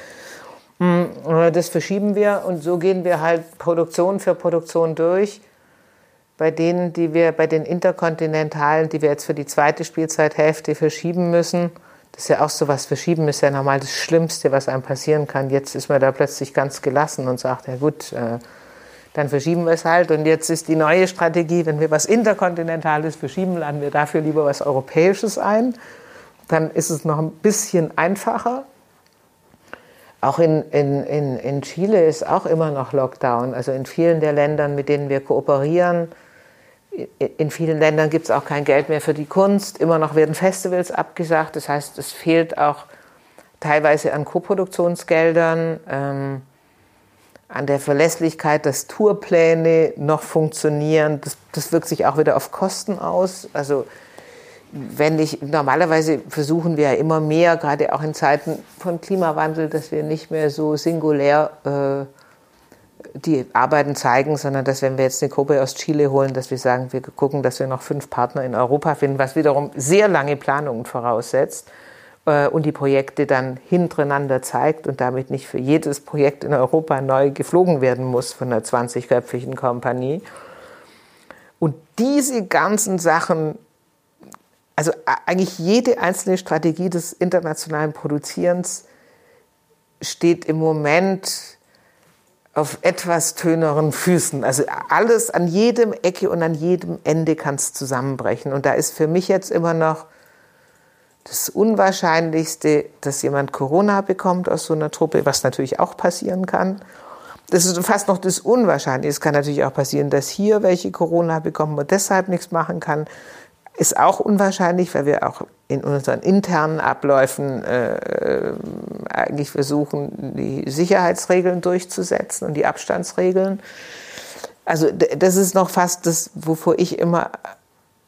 Hm, das verschieben wir und so gehen wir halt Produktion für Produktion durch. Bei denen, die wir, bei den interkontinentalen, die wir jetzt für die zweite Spielzeithälfte verschieben müssen, das ist ja auch so was, verschieben ist ja normal das Schlimmste, was einem passieren kann. Jetzt ist man da plötzlich ganz gelassen und sagt, ja gut, äh, dann verschieben wir es halt. Und jetzt ist die neue Strategie, wenn wir was Interkontinentales verschieben, laden wir dafür lieber was Europäisches ein. Dann ist es noch ein bisschen einfacher. Auch in, in, in, in Chile ist auch immer noch Lockdown. Also in vielen der Ländern, mit denen wir kooperieren, in vielen Ländern gibt es auch kein Geld mehr für die Kunst. Immer noch werden Festivals abgesagt. Das heißt, es fehlt auch teilweise an Koproduktionsgeldern, ähm, an der Verlässlichkeit, dass Tourpläne noch funktionieren. Das, das wirkt sich auch wieder auf Kosten aus. Also wenn ich, normalerweise versuchen wir ja immer mehr, gerade auch in Zeiten von Klimawandel, dass wir nicht mehr so singulär äh, die Arbeiten zeigen, sondern dass wenn wir jetzt eine Gruppe aus Chile holen, dass wir sagen, wir gucken, dass wir noch fünf Partner in Europa finden, was wiederum sehr lange Planungen voraussetzt. äh, und die Projekte dann hintereinander zeigt und damit nicht für jedes Projekt in Europa neu geflogen werden muss von einer 20-köpfigen Kompanie. Und diese ganzen Sachen, also eigentlich jede einzelne Strategie des internationalen Produzierens steht im Moment auf etwas töneren Füßen. Also alles an jedem Ecke und an jedem Ende kann es zusammenbrechen. Und da ist für mich jetzt immer noch das Unwahrscheinlichste, dass jemand Corona bekommt aus so einer Truppe, was natürlich auch passieren kann. Das ist fast noch das Unwahrscheinliche. Es kann natürlich auch passieren, dass hier welche Corona bekommen und deshalb nichts machen kann. Ist auch unwahrscheinlich, weil wir auch in unseren internen Abläufen äh, eigentlich versuchen, die Sicherheitsregeln durchzusetzen und die Abstandsregeln. Also das ist noch fast das, wovor ich immer,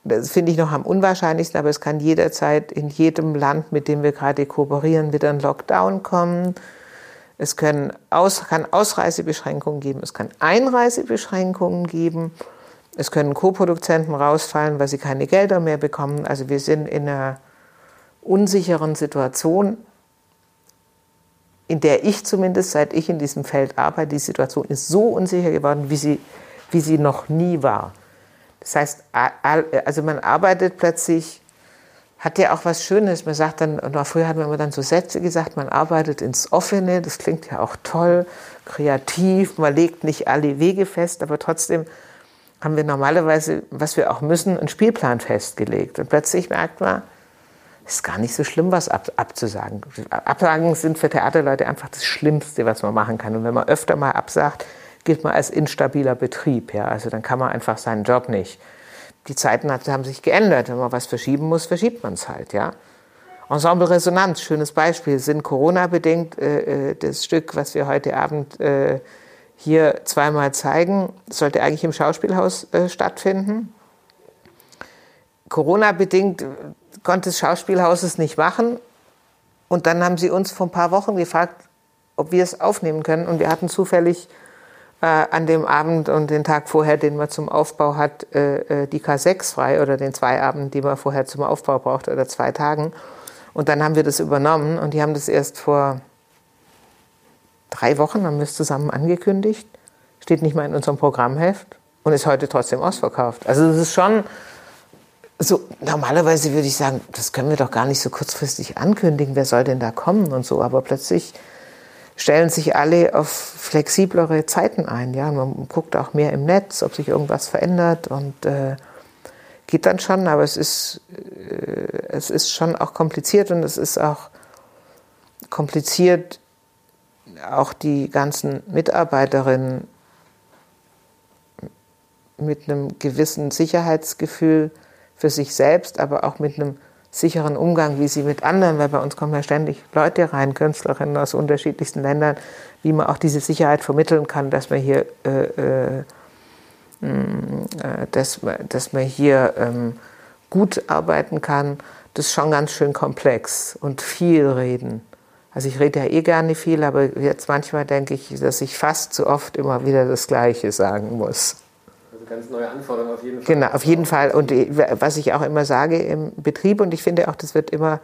das finde ich noch am unwahrscheinlichsten, aber es kann jederzeit in jedem Land, mit dem wir gerade kooperieren, wieder ein Lockdown kommen. Es können Aus, kann Ausreisebeschränkungen geben, es kann Einreisebeschränkungen geben. Es können Co-Produzenten rausfallen, weil sie keine Gelder mehr bekommen. Also wir sind in einer unsicheren Situation, in der ich zumindest, seit ich in diesem Feld arbeite, die Situation ist so unsicher geworden, wie sie, wie sie noch nie war. Das heißt, also man arbeitet plötzlich, hat ja auch was Schönes. Man sagt dann, früher hat man immer dann so Sätze gesagt, man arbeitet ins Offene, das klingt ja auch toll, kreativ, man legt nicht alle Wege fest, aber trotzdem haben wir normalerweise, was wir auch müssen, einen Spielplan festgelegt. Und plötzlich merkt man, es ist gar nicht so schlimm, was ab, abzusagen. Absagen sind für Theaterleute einfach das Schlimmste, was man machen kann. Und wenn man öfter mal absagt, gilt man als instabiler Betrieb. Ja? Also dann kann man einfach seinen Job nicht. Die Zeiten haben sich geändert. Wenn man was verschieben muss, verschiebt man es halt. Ja? Ensemble Resonanz, schönes Beispiel, sind Corona-bedingt äh, äh, das Stück, was wir heute Abend äh, hier zweimal zeigen. Das sollte eigentlich im Schauspielhaus äh, stattfinden. Corona-bedingt äh, konnte das Schauspielhaus es nicht machen. Und dann haben sie uns vor ein paar Wochen gefragt, ob wir es aufnehmen können. Und wir hatten zufällig äh, an dem Abend und den Tag vorher, den man zum Aufbau hat, äh, äh die K6 frei oder den zwei Abend, die man vorher zum Aufbau braucht oder zwei Tagen. Und dann haben wir das übernommen und die haben das erst vor drei Wochen haben wir es zusammen angekündigt, steht nicht mal in unserem Programmheft und ist heute trotzdem ausverkauft. Also das ist schon so, normalerweise würde ich sagen, das können wir doch gar nicht so kurzfristig ankündigen, wer soll denn da kommen und so, aber plötzlich stellen sich alle auf flexiblere Zeiten ein. Ja, man guckt auch mehr im Netz, ob sich irgendwas verändert und äh, geht dann schon, aber es ist, äh, es ist schon auch kompliziert und es ist auch kompliziert auch die ganzen Mitarbeiterinnen mit einem gewissen Sicherheitsgefühl für sich selbst, aber auch mit einem sicheren Umgang, wie sie mit anderen, weil bei uns kommen ja ständig Leute rein, Künstlerinnen aus unterschiedlichsten Ländern, wie man auch diese Sicherheit vermitteln kann, dass man hier, äh, äh, mm, äh dass, dass man hier ähm, gut arbeiten kann, das ist schon ganz schön komplex und viel reden. Also ich rede ja eh gerne viel, aber jetzt manchmal denke ich, dass ich fast zu oft immer wieder das Gleiche sagen muss. Also ganz neue Anforderungen auf jeden Fall. Genau, auf jeden Fall. Und was ich auch immer sage im Betrieb, und ich finde auch, das wird immer,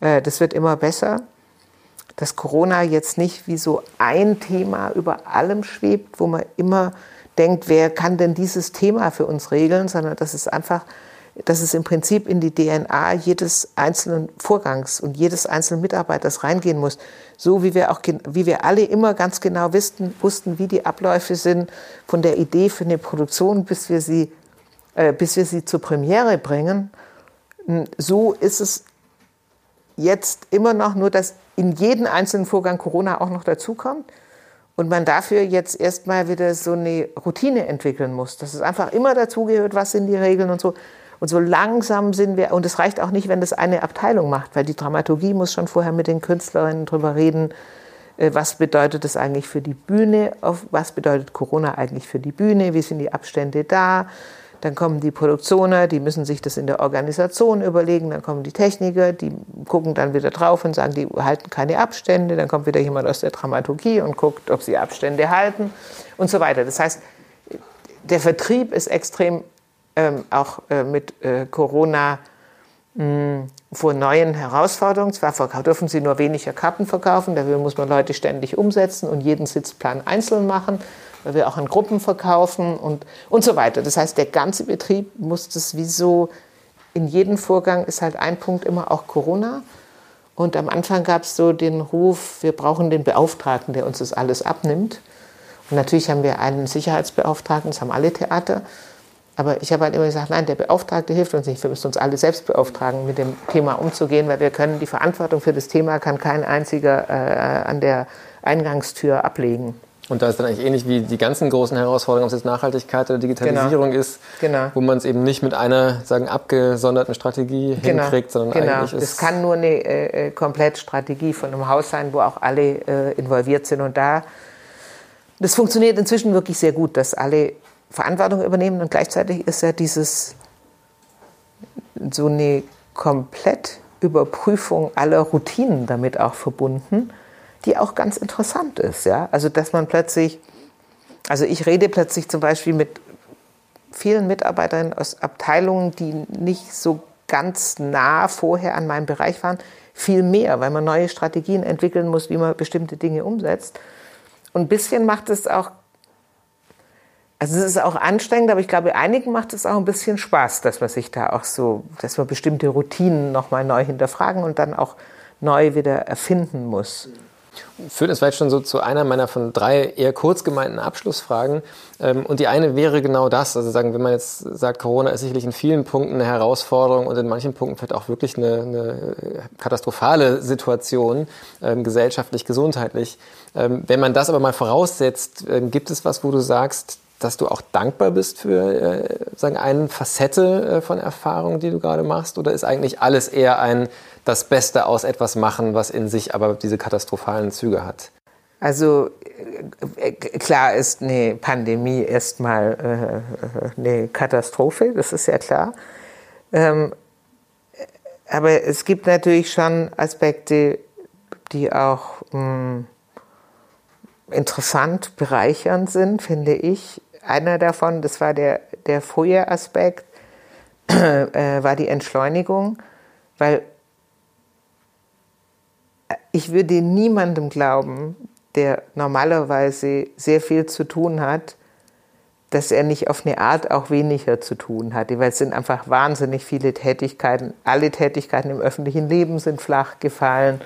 äh, das wird immer besser, dass Corona jetzt nicht wie so ein Thema über allem schwebt, wo man immer denkt, wer kann denn dieses Thema für uns regeln, sondern dass es einfach dass es im Prinzip in die DNA jedes einzelnen Vorgangs und jedes einzelnen Mitarbeiters reingehen muss. So wie wir auch, wie wir alle immer ganz genau wussten, wussten, wie die Abläufe sind, von der Idee für eine Produktion, bis wir sie, äh, bis wir sie zur Premiere bringen. So ist es jetzt immer noch nur, dass in jeden einzelnen Vorgang Corona auch noch dazukommt und man dafür jetzt erstmal wieder so eine Routine entwickeln muss, dass es einfach immer dazugehört, was sind die Regeln und so. Und so langsam sind wir, und es reicht auch nicht, wenn das eine Abteilung macht, weil die Dramaturgie muss schon vorher mit den Künstlerinnen drüber reden, äh, was bedeutet das eigentlich für die Bühne, was bedeutet Corona eigentlich für die Bühne, wie sind die Abstände da. Dann kommen die Produktioner, die müssen sich das in der Organisation überlegen. Dann kommen die Techniker, die gucken dann wieder drauf und sagen, die halten keine Abstände. Dann kommt wieder jemand aus der Dramaturgie und guckt, ob sie Abstände halten und so weiter. Das heißt, der Vertrieb ist extrem ähm, auch äh, mit äh, Corona mh, vor neuen Herausforderungen. Zwar dürfen sie nur weniger Karten verkaufen, dafür muss man Leute ständig umsetzen und jeden Sitzplan einzeln machen, weil wir auch in Gruppen verkaufen und, und so weiter. Das heißt, der ganze Betrieb muss das wie so, in jedem Vorgang ist halt ein Punkt immer auch Corona. Und am Anfang gab es so den Ruf, wir brauchen den Beauftragten, der uns das alles abnimmt. Und natürlich haben wir einen Sicherheitsbeauftragten, das haben alle Theater. Aber ich habe halt immer gesagt, nein, der Beauftragte hilft uns nicht. Wir müssen uns alle selbst beauftragen, mit dem Thema umzugehen, weil wir können die Verantwortung für das Thema kann kein einziger äh, an der Eingangstür ablegen. Und da ist dann eigentlich ähnlich wie die ganzen großen Herausforderungen, ob es jetzt Nachhaltigkeit oder Digitalisierung genau. ist, genau. wo man es eben nicht mit einer sagen abgesonderten Strategie genau. hinkriegt, sondern genau. eigentlich ist es kann nur eine äh, äh Komplettstrategie von einem Haus sein, wo auch alle äh, involviert sind und da das funktioniert inzwischen wirklich sehr gut, dass alle Verantwortung übernehmen und gleichzeitig ist ja dieses so eine Komplettüberprüfung aller Routinen damit auch verbunden, die auch ganz interessant ist. Ja? Also dass man plötzlich, also ich rede plötzlich zum Beispiel mit vielen Mitarbeitern aus Abteilungen, die nicht so ganz nah vorher an meinem Bereich waren, viel mehr, weil man neue Strategien entwickeln muss, wie man bestimmte Dinge umsetzt. Und ein bisschen macht es auch also es ist auch anstrengend, aber ich glaube, einigen macht es auch ein bisschen Spaß, dass man sich da auch so, dass man bestimmte Routinen nochmal neu hinterfragen und dann auch neu wieder erfinden muss. Führt uns vielleicht schon so zu einer meiner von drei eher kurz gemeinten Abschlussfragen. Ähm, und die eine wäre genau das. Also sagen, wenn man jetzt sagt, Corona ist sicherlich in vielen Punkten eine Herausforderung und in manchen Punkten vielleicht auch wirklich eine, eine katastrophale Situation, ähm, gesellschaftlich, gesundheitlich. Ähm, wenn man das aber mal voraussetzt, gibt es was, wo du sagst, dass du auch dankbar bist für äh, sagen, eine Facette äh, von Erfahrung, die du gerade machst? Oder ist eigentlich alles eher ein das Beste aus etwas machen, was in sich aber diese katastrophalen Züge hat? Also äh, äh klar ist eine Pandemie erstmal äh, eine Katastrophe, das ist ja klar. Ähm, aber es gibt natürlich schon Aspekte, die auch mh, hm, interessant, bereichernd sind, finde ich einer davon, das war der, der frühe Aspekt, äh, war die Entschleunigung, weil ich würde niemandem glauben, der normalerweise sehr viel zu tun hat, dass er nicht auf eine Art auch weniger zu tun hat. Weil es sind einfach wahnsinnig viele Tätigkeiten. Alle Tätigkeiten im öffentlichen Leben sind flach gefallen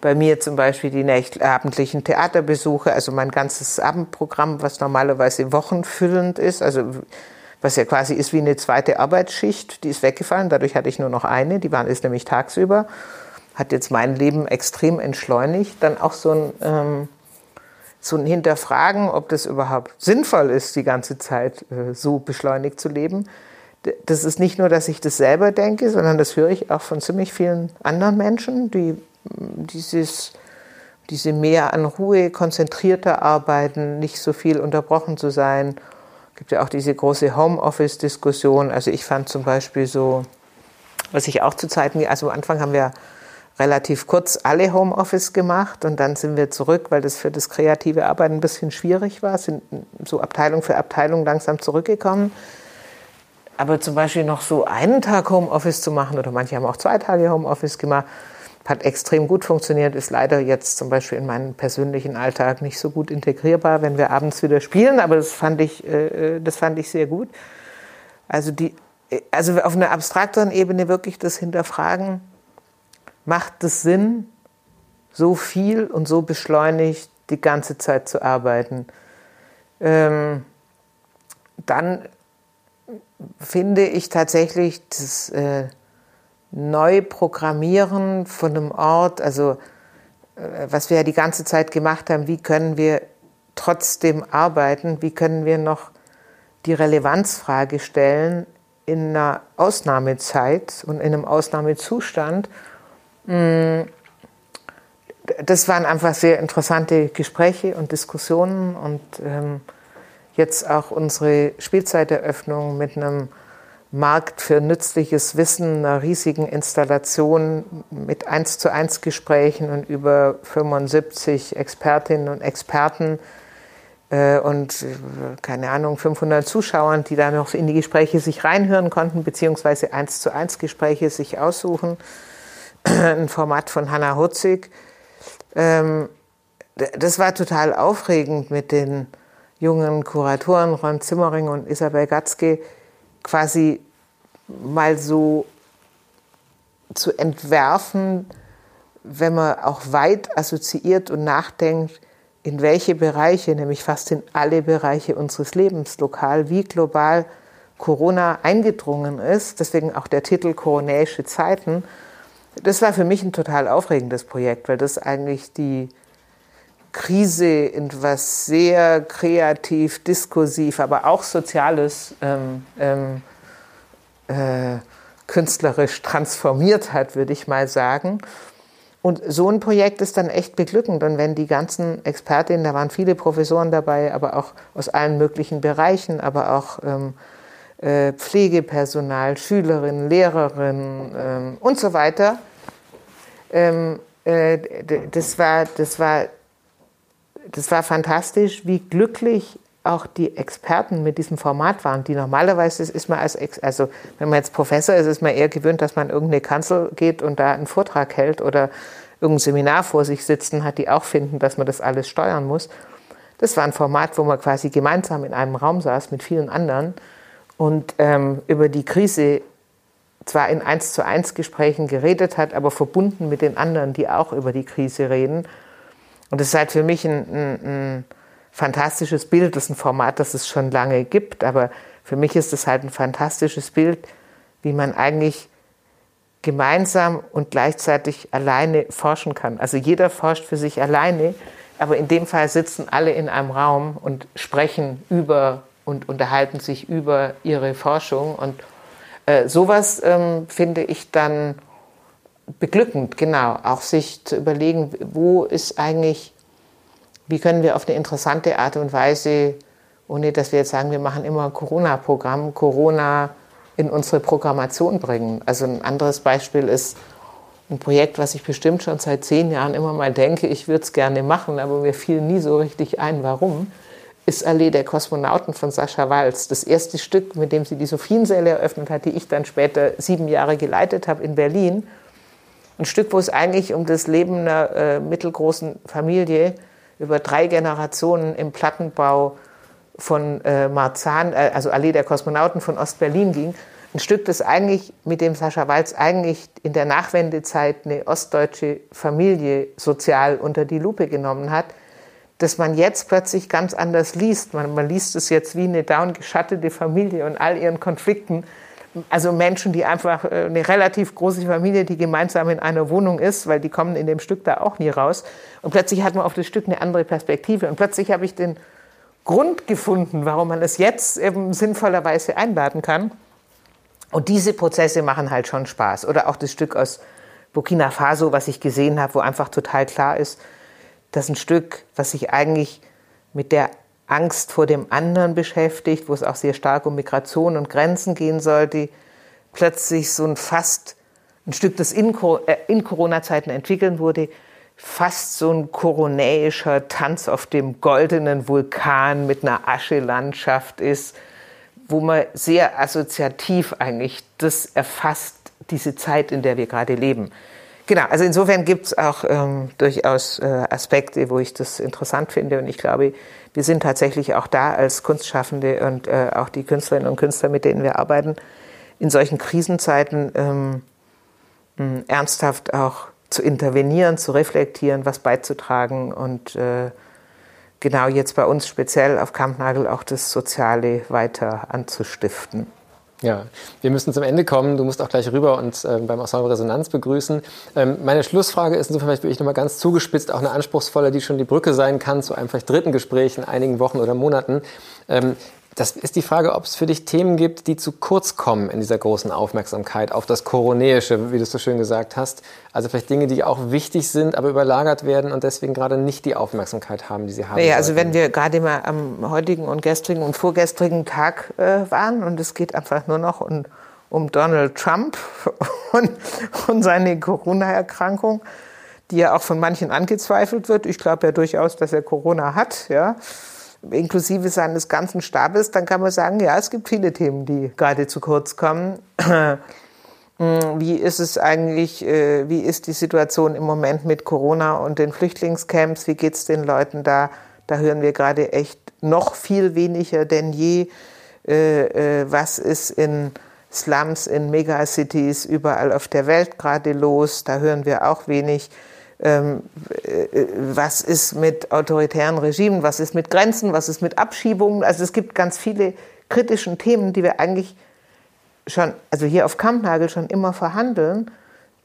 bei mir zum Beispiel die abendlichen Theaterbesuche, also mein ganzes Abendprogramm, was normalerweise wochenfüllend ist, also was ja quasi ist wie eine zweite Arbeitsschicht, die ist weggefallen. Dadurch hatte ich nur noch eine, die war ist nämlich tagsüber. Hat jetzt mein Leben extrem entschleunigt. Dann auch so ein, ähm, so ein Hinterfragen, ob das überhaupt sinnvoll ist, die ganze Zeit äh, so beschleunigt zu leben. Das ist nicht nur, dass ich das selber denke, sondern das höre ich auch von ziemlich vielen anderen Menschen, die dieses, diese mehr an Ruhe, konzentrierter Arbeiten, nicht so viel unterbrochen zu sein. Es gibt ja auch diese große Homeoffice-Diskussion. Also ich fand zum Beispiel so, was ich auch zu Zeiten, also am Anfang haben wir relativ kurz alle Homeoffice gemacht und dann sind wir zurück, weil das für das kreative Arbeiten ein bisschen schwierig war, sind so Abteilung für Abteilung langsam zurückgekommen. Aber zum Beispiel noch so einen Tag Homeoffice zu machen oder manche haben auch zwei Tage Homeoffice gemacht, hat extrem gut funktioniert, ist leider jetzt zum Beispiel in meinen persönlichen Alltag nicht so gut integrierbar, wenn wir abends wieder spielen, aber das fand ich, äh, äh das fand ich sehr gut. Also, die, also auf einer abstrakteren Ebene wirklich das Hinterfragen, macht es Sinn, so viel und so beschleunigt die ganze Zeit zu arbeiten? Ähm, dann finde ich tatsächlich das äh, Neuprogrammieren von einem Ort, also äh, was wir ja die ganze Zeit gemacht haben, wie können wir trotzdem arbeiten, wie können wir noch die Relevanzfrage stellen in einer Ausnahmezeit und in einem Ausnahmezustand. Mm, das waren einfach sehr interessante Gespräche und Diskussionen und ähm, jetzt auch unsere Spielzeiteröffnung mit einem Markt für nützliches Wissen, einer riesigen Installation mit 1 zu 1 Gesprächen und über 75 Expertinnen und Experten, äh, und äh, keine Ahnung 500 Zuschauern, die da noch in die Gespräche sich reinhören konnten beziehungsweise eins zu eins Gespräche sich aussuchen. Ein Format von Hannah Hutzig. Ähm, das war total aufregend mit den jungen Kuratoren Ron Zimmering und Isabel Gatzke quasi mal so zu entwerfen, wenn man auch weit assoziiert und nachdenkt, in welche Bereiche, nämlich fast in alle Bereiche unseres Lebens, lokal wie global, Corona eingedrungen ist. Deswegen auch der Titel Koronäische Zeiten. Das war für mich ein total aufregendes Projekt, weil das eigentlich die Krise in was sehr kreativ, diskursiv, aber auch Soziales ähm, ähm, äh, künstlerisch transformiert hat, würde ich mal sagen. Und so ein Projekt ist dann echt beglückend. Und wenn die ganzen Expertinnen, da waren viele Professoren dabei, aber auch aus allen möglichen Bereichen, aber auch ähm, äh, Pflegepersonal, Schülerinnen, Lehrerinnen ähm, und so weiter, ähm, äh, das, war, das, war, das war fantastisch, wie glücklich auch die Experten mit diesem Format waren, die normalerweise ist man als, Ex also wenn man jetzt Professor ist, ist man eher gewöhnt, dass man irgendeine Kanzel geht und da einen Vortrag hält oder irgendein Seminar vor sich sitzen hat, die auch finden, dass man das alles steuern muss. Das war ein Format, wo man quasi gemeinsam in einem Raum saß mit vielen anderen und ähm, über die Krise zwar in eins zu eins Gesprächen geredet hat, aber verbunden mit den anderen, die auch über die Krise reden. Und das ist halt für mich ein, ein, ein fantastisches Bild. Das ist ein Format, das es schon lange gibt, aber für mich ist es halt ein fantastisches Bild, wie man eigentlich gemeinsam und gleichzeitig alleine forschen kann. Also jeder forscht für sich alleine, aber in dem Fall sitzen alle in einem Raum und sprechen über und unterhalten sich über ihre Forschung. Und äh, sowas ähm, finde ich dann beglückend, genau. Auch sich zu überlegen, wo ist eigentlich wie können wir auf eine interessante Art und Weise, ohne dass wir jetzt sagen, wir machen immer Corona-Programm, Corona in unsere Programmation bringen. Also ein anderes Beispiel ist ein Projekt, was ich bestimmt schon seit zehn Jahren immer mal denke, ich würde es gerne machen, aber mir fiel nie so richtig ein, warum, ist Allee der Kosmonauten von Sascha Walz. Das erste Stück, mit dem sie die Sophiensäle eröffnet hat, die ich dann später sieben Jahre geleitet habe in Berlin. Ein Stück, wo es eigentlich um das Leben einer äh, mittelgroßen Familie über drei Generationen im Plattenbau von äh, Marzahn, äh, also Allee der Kosmonauten von Ostberlin ging. Ein Stück, das eigentlich, mit dem Sascha Walz eigentlich in der Nachwendezeit eine ostdeutsche Familie sozial unter die Lupe genommen hat, dass man jetzt plötzlich ganz anders liest. Man, man liest es jetzt wie eine downgeschattete Familie und all ihren Konflikten also Menschen, die einfach äh, eine relativ große Familie, die gemeinsam in einer Wohnung ist, weil die kommen in dem Stück da auch nie raus. Und plötzlich hat man auf das Stück eine andere Perspektive. Und plötzlich habe ich den Grund gefunden, warum man es jetzt eben sinnvollerweise einladen kann. Und diese Prozesse machen halt schon Spaß. Oder auch das Stück aus Burkina Faso, was ich gesehen habe, wo einfach total klar ist, dass ein Stück, was sich eigentlich mit der Angst vor dem anderen beschäftigt, wo es auch sehr stark um Migration und Grenzen gehen sollte, plötzlich so ein fast ein Stück, das in, äh, in Corona-Zeiten entwickeln wurde, fast so ein koronäischer Tanz auf dem goldenen Vulkan mit einer Aschelandschaft ist, wo man sehr assoziativ eigentlich das erfasst, diese Zeit, in der wir gerade leben. Genau, also insofern gibt es auch ähm, durchaus äh, Aspekte, wo ich das interessant finde und ich glaube, wir sind tatsächlich auch da als Kunstschaffende und äh, auch die Künstlerinnen und Künstler, mit denen wir arbeiten, in solchen Krisenzeiten ähm, ernsthaft auch zu intervenieren, zu reflektieren, was beizutragen und äh, genau jetzt bei uns speziell auf Kampnagel auch das Soziale weiter anzustiften. Ja, wir müssen zum Ende kommen. Du musst auch gleich rüber und äh, beim Ensemble Resonanz begrüßen. Ähm, meine Schlussfrage ist insofern vielleicht wirklich nochmal ganz zugespitzt, auch eine anspruchsvolle, die schon die Brücke sein kann zu einem vielleicht dritten Gespräch in einigen Wochen oder Monaten. Ähm, das ist die Frage, ob es für dich Themen gibt, die zu kurz kommen in dieser großen Aufmerksamkeit auf das Koronäische, wie du es so schön gesagt hast. Also vielleicht Dinge, die auch wichtig sind, aber überlagert werden und deswegen gerade nicht die Aufmerksamkeit haben, die sie haben. Ja, also wenn wir gerade mal am heutigen und gestrigen und vorgestrigen Tag äh, waren und es geht einfach nur noch um, um Donald Trump und, und seine Corona-Erkrankung, die ja auch von manchen angezweifelt wird. Ich glaube ja durchaus, dass er Corona hat, ja inklusive seines ganzen Stabes, dann kann man sagen, ja, es gibt viele Themen, die gerade zu kurz kommen. Wie ist es eigentlich, äh, wie ist die Situation im Moment mit Corona und den Flüchtlingscamps? Wie geht es den Leuten da? Da hören wir gerade echt noch viel weniger denn je. Äh, äh, was ist in Slums, in Megacities überall auf der Welt gerade los? Da hören wir auch wenig. Ähm, was ist mit autoritären Regimen? Was ist mit Grenzen? Was ist mit Abschiebungen? Also es gibt ganz viele kritischen Themen, die wir eigentlich schon, also hier auf Kampnagel schon immer verhandeln,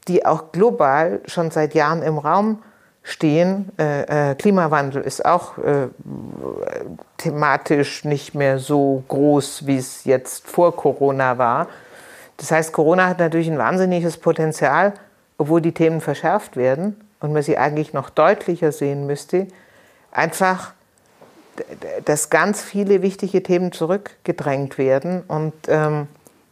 die auch global schon seit Jahren im Raum stehen. Äh, äh, Klimawandel ist auch äh, thematisch nicht mehr so groß, wie es jetzt vor Corona war. Das heißt, Corona hat natürlich ein wahnsinniges Potenzial, obwohl die Themen verschärft werden und man sie eigentlich noch deutlicher sehen müsste, einfach, dass ganz viele wichtige Themen zurückgedrängt werden und ähm,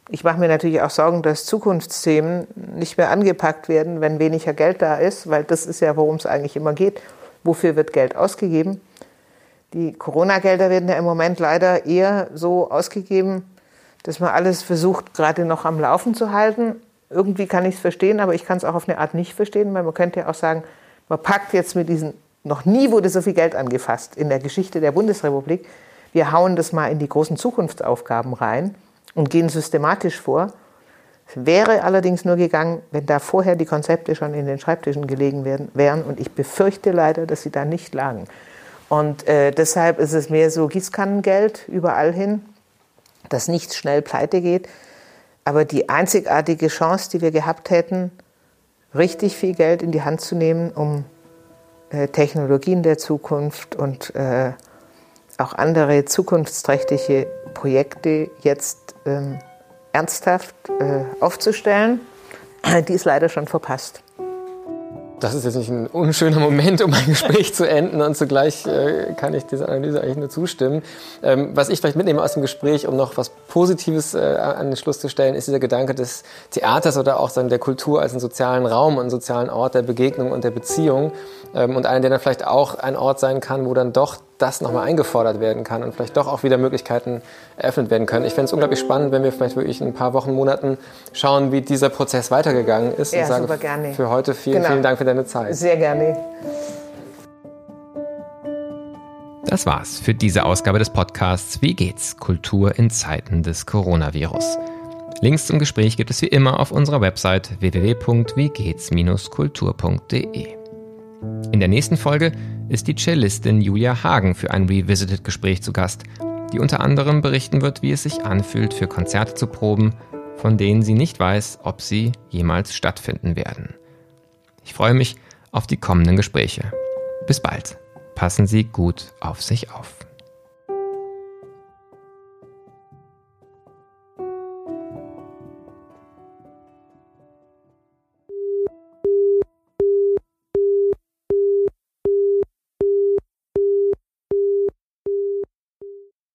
ich mache mir natürlich auch Sorgen, dass Zukunftsthemen nicht mehr angepackt werden, wenn weniger Geld da ist, weil das ist ja, worum es eigentlich immer geht. Wofür wird Geld ausgegeben? Die Corona-Gelder werden ja im Moment leider eher so ausgegeben, dass man alles versucht, gerade noch am Laufen zu halten. Irgendwie kann ich es verstehen, aber ich kann es auch auf eine Art nicht verstehen, weil man könnte ja auch sagen, man packt jetzt mit diesen, noch nie wurde so viel Geld angefasst in der Geschichte der Bundesrepublik. Wir hauen das mal in die großen Zukunftsaufgaben rein und gehen systematisch vor. Es wäre allerdings nur gegangen, wenn da vorher die Konzepte schon in den Schreibtischen gelegen werden, wären. Und ich befürchte leider, dass sie da nicht lagen. Und äh, deshalb ist es mehr so Gießkannengeld überall hin, dass nichts schnell pleite geht. Aber die einzigartige Chance, die wir gehabt hätten, richtig viel Geld in die Hand zu nehmen, um äh, Technologien der Zukunft und äh, auch andere zukunftsträchtige Projekte jetzt ähm, ernsthaft äh, aufzustellen, die ist leider schon verpasst. Das ist jetzt nicht ein unschöner Moment, um ein Gespräch zu enden und zugleich äh, kann ich dieser Analyse eigentlich nur zustimmen. Ähm, was ich vielleicht mitnehme aus dem Gespräch, um noch was Positives äh, an den Schluss zu stellen, ist dieser Gedanke des Theaters oder auch dann der Kultur als einen sozialen Raum, einen sozialen Ort der Begegnung und der Beziehung ähm, und einer, der dann vielleicht auch ein Ort sein kann, wo dann doch das nochmal eingefordert werden kann und vielleicht doch auch wieder Möglichkeiten eröffnet werden können. Ich fände es unglaublich spannend, wenn wir vielleicht wirklich in ein paar Wochen, Monaten schauen, wie dieser Prozess weitergegangen ist. Ja, und sagen, super gerne. Für heute vielen, genau. vielen Dank für deine Zeit. Sehr gerne. Das war's für diese Ausgabe des Podcasts Wie geht's? Kultur in Zeiten des Coronavirus. Links zum Gespräch gibt es wie immer auf unserer Website www.wiegehts-kultur.de. In der nächsten Folge ist die Cellistin Julia Hagen für ein Revisited-Gespräch zu Gast, die unter anderem berichten wird, wie es sich anfühlt, für Konzerte zu proben, von denen sie nicht weiß, ob sie jemals stattfinden werden. Ich freue mich auf die kommenden Gespräche. Bis bald. Passen Sie gut auf sich auf.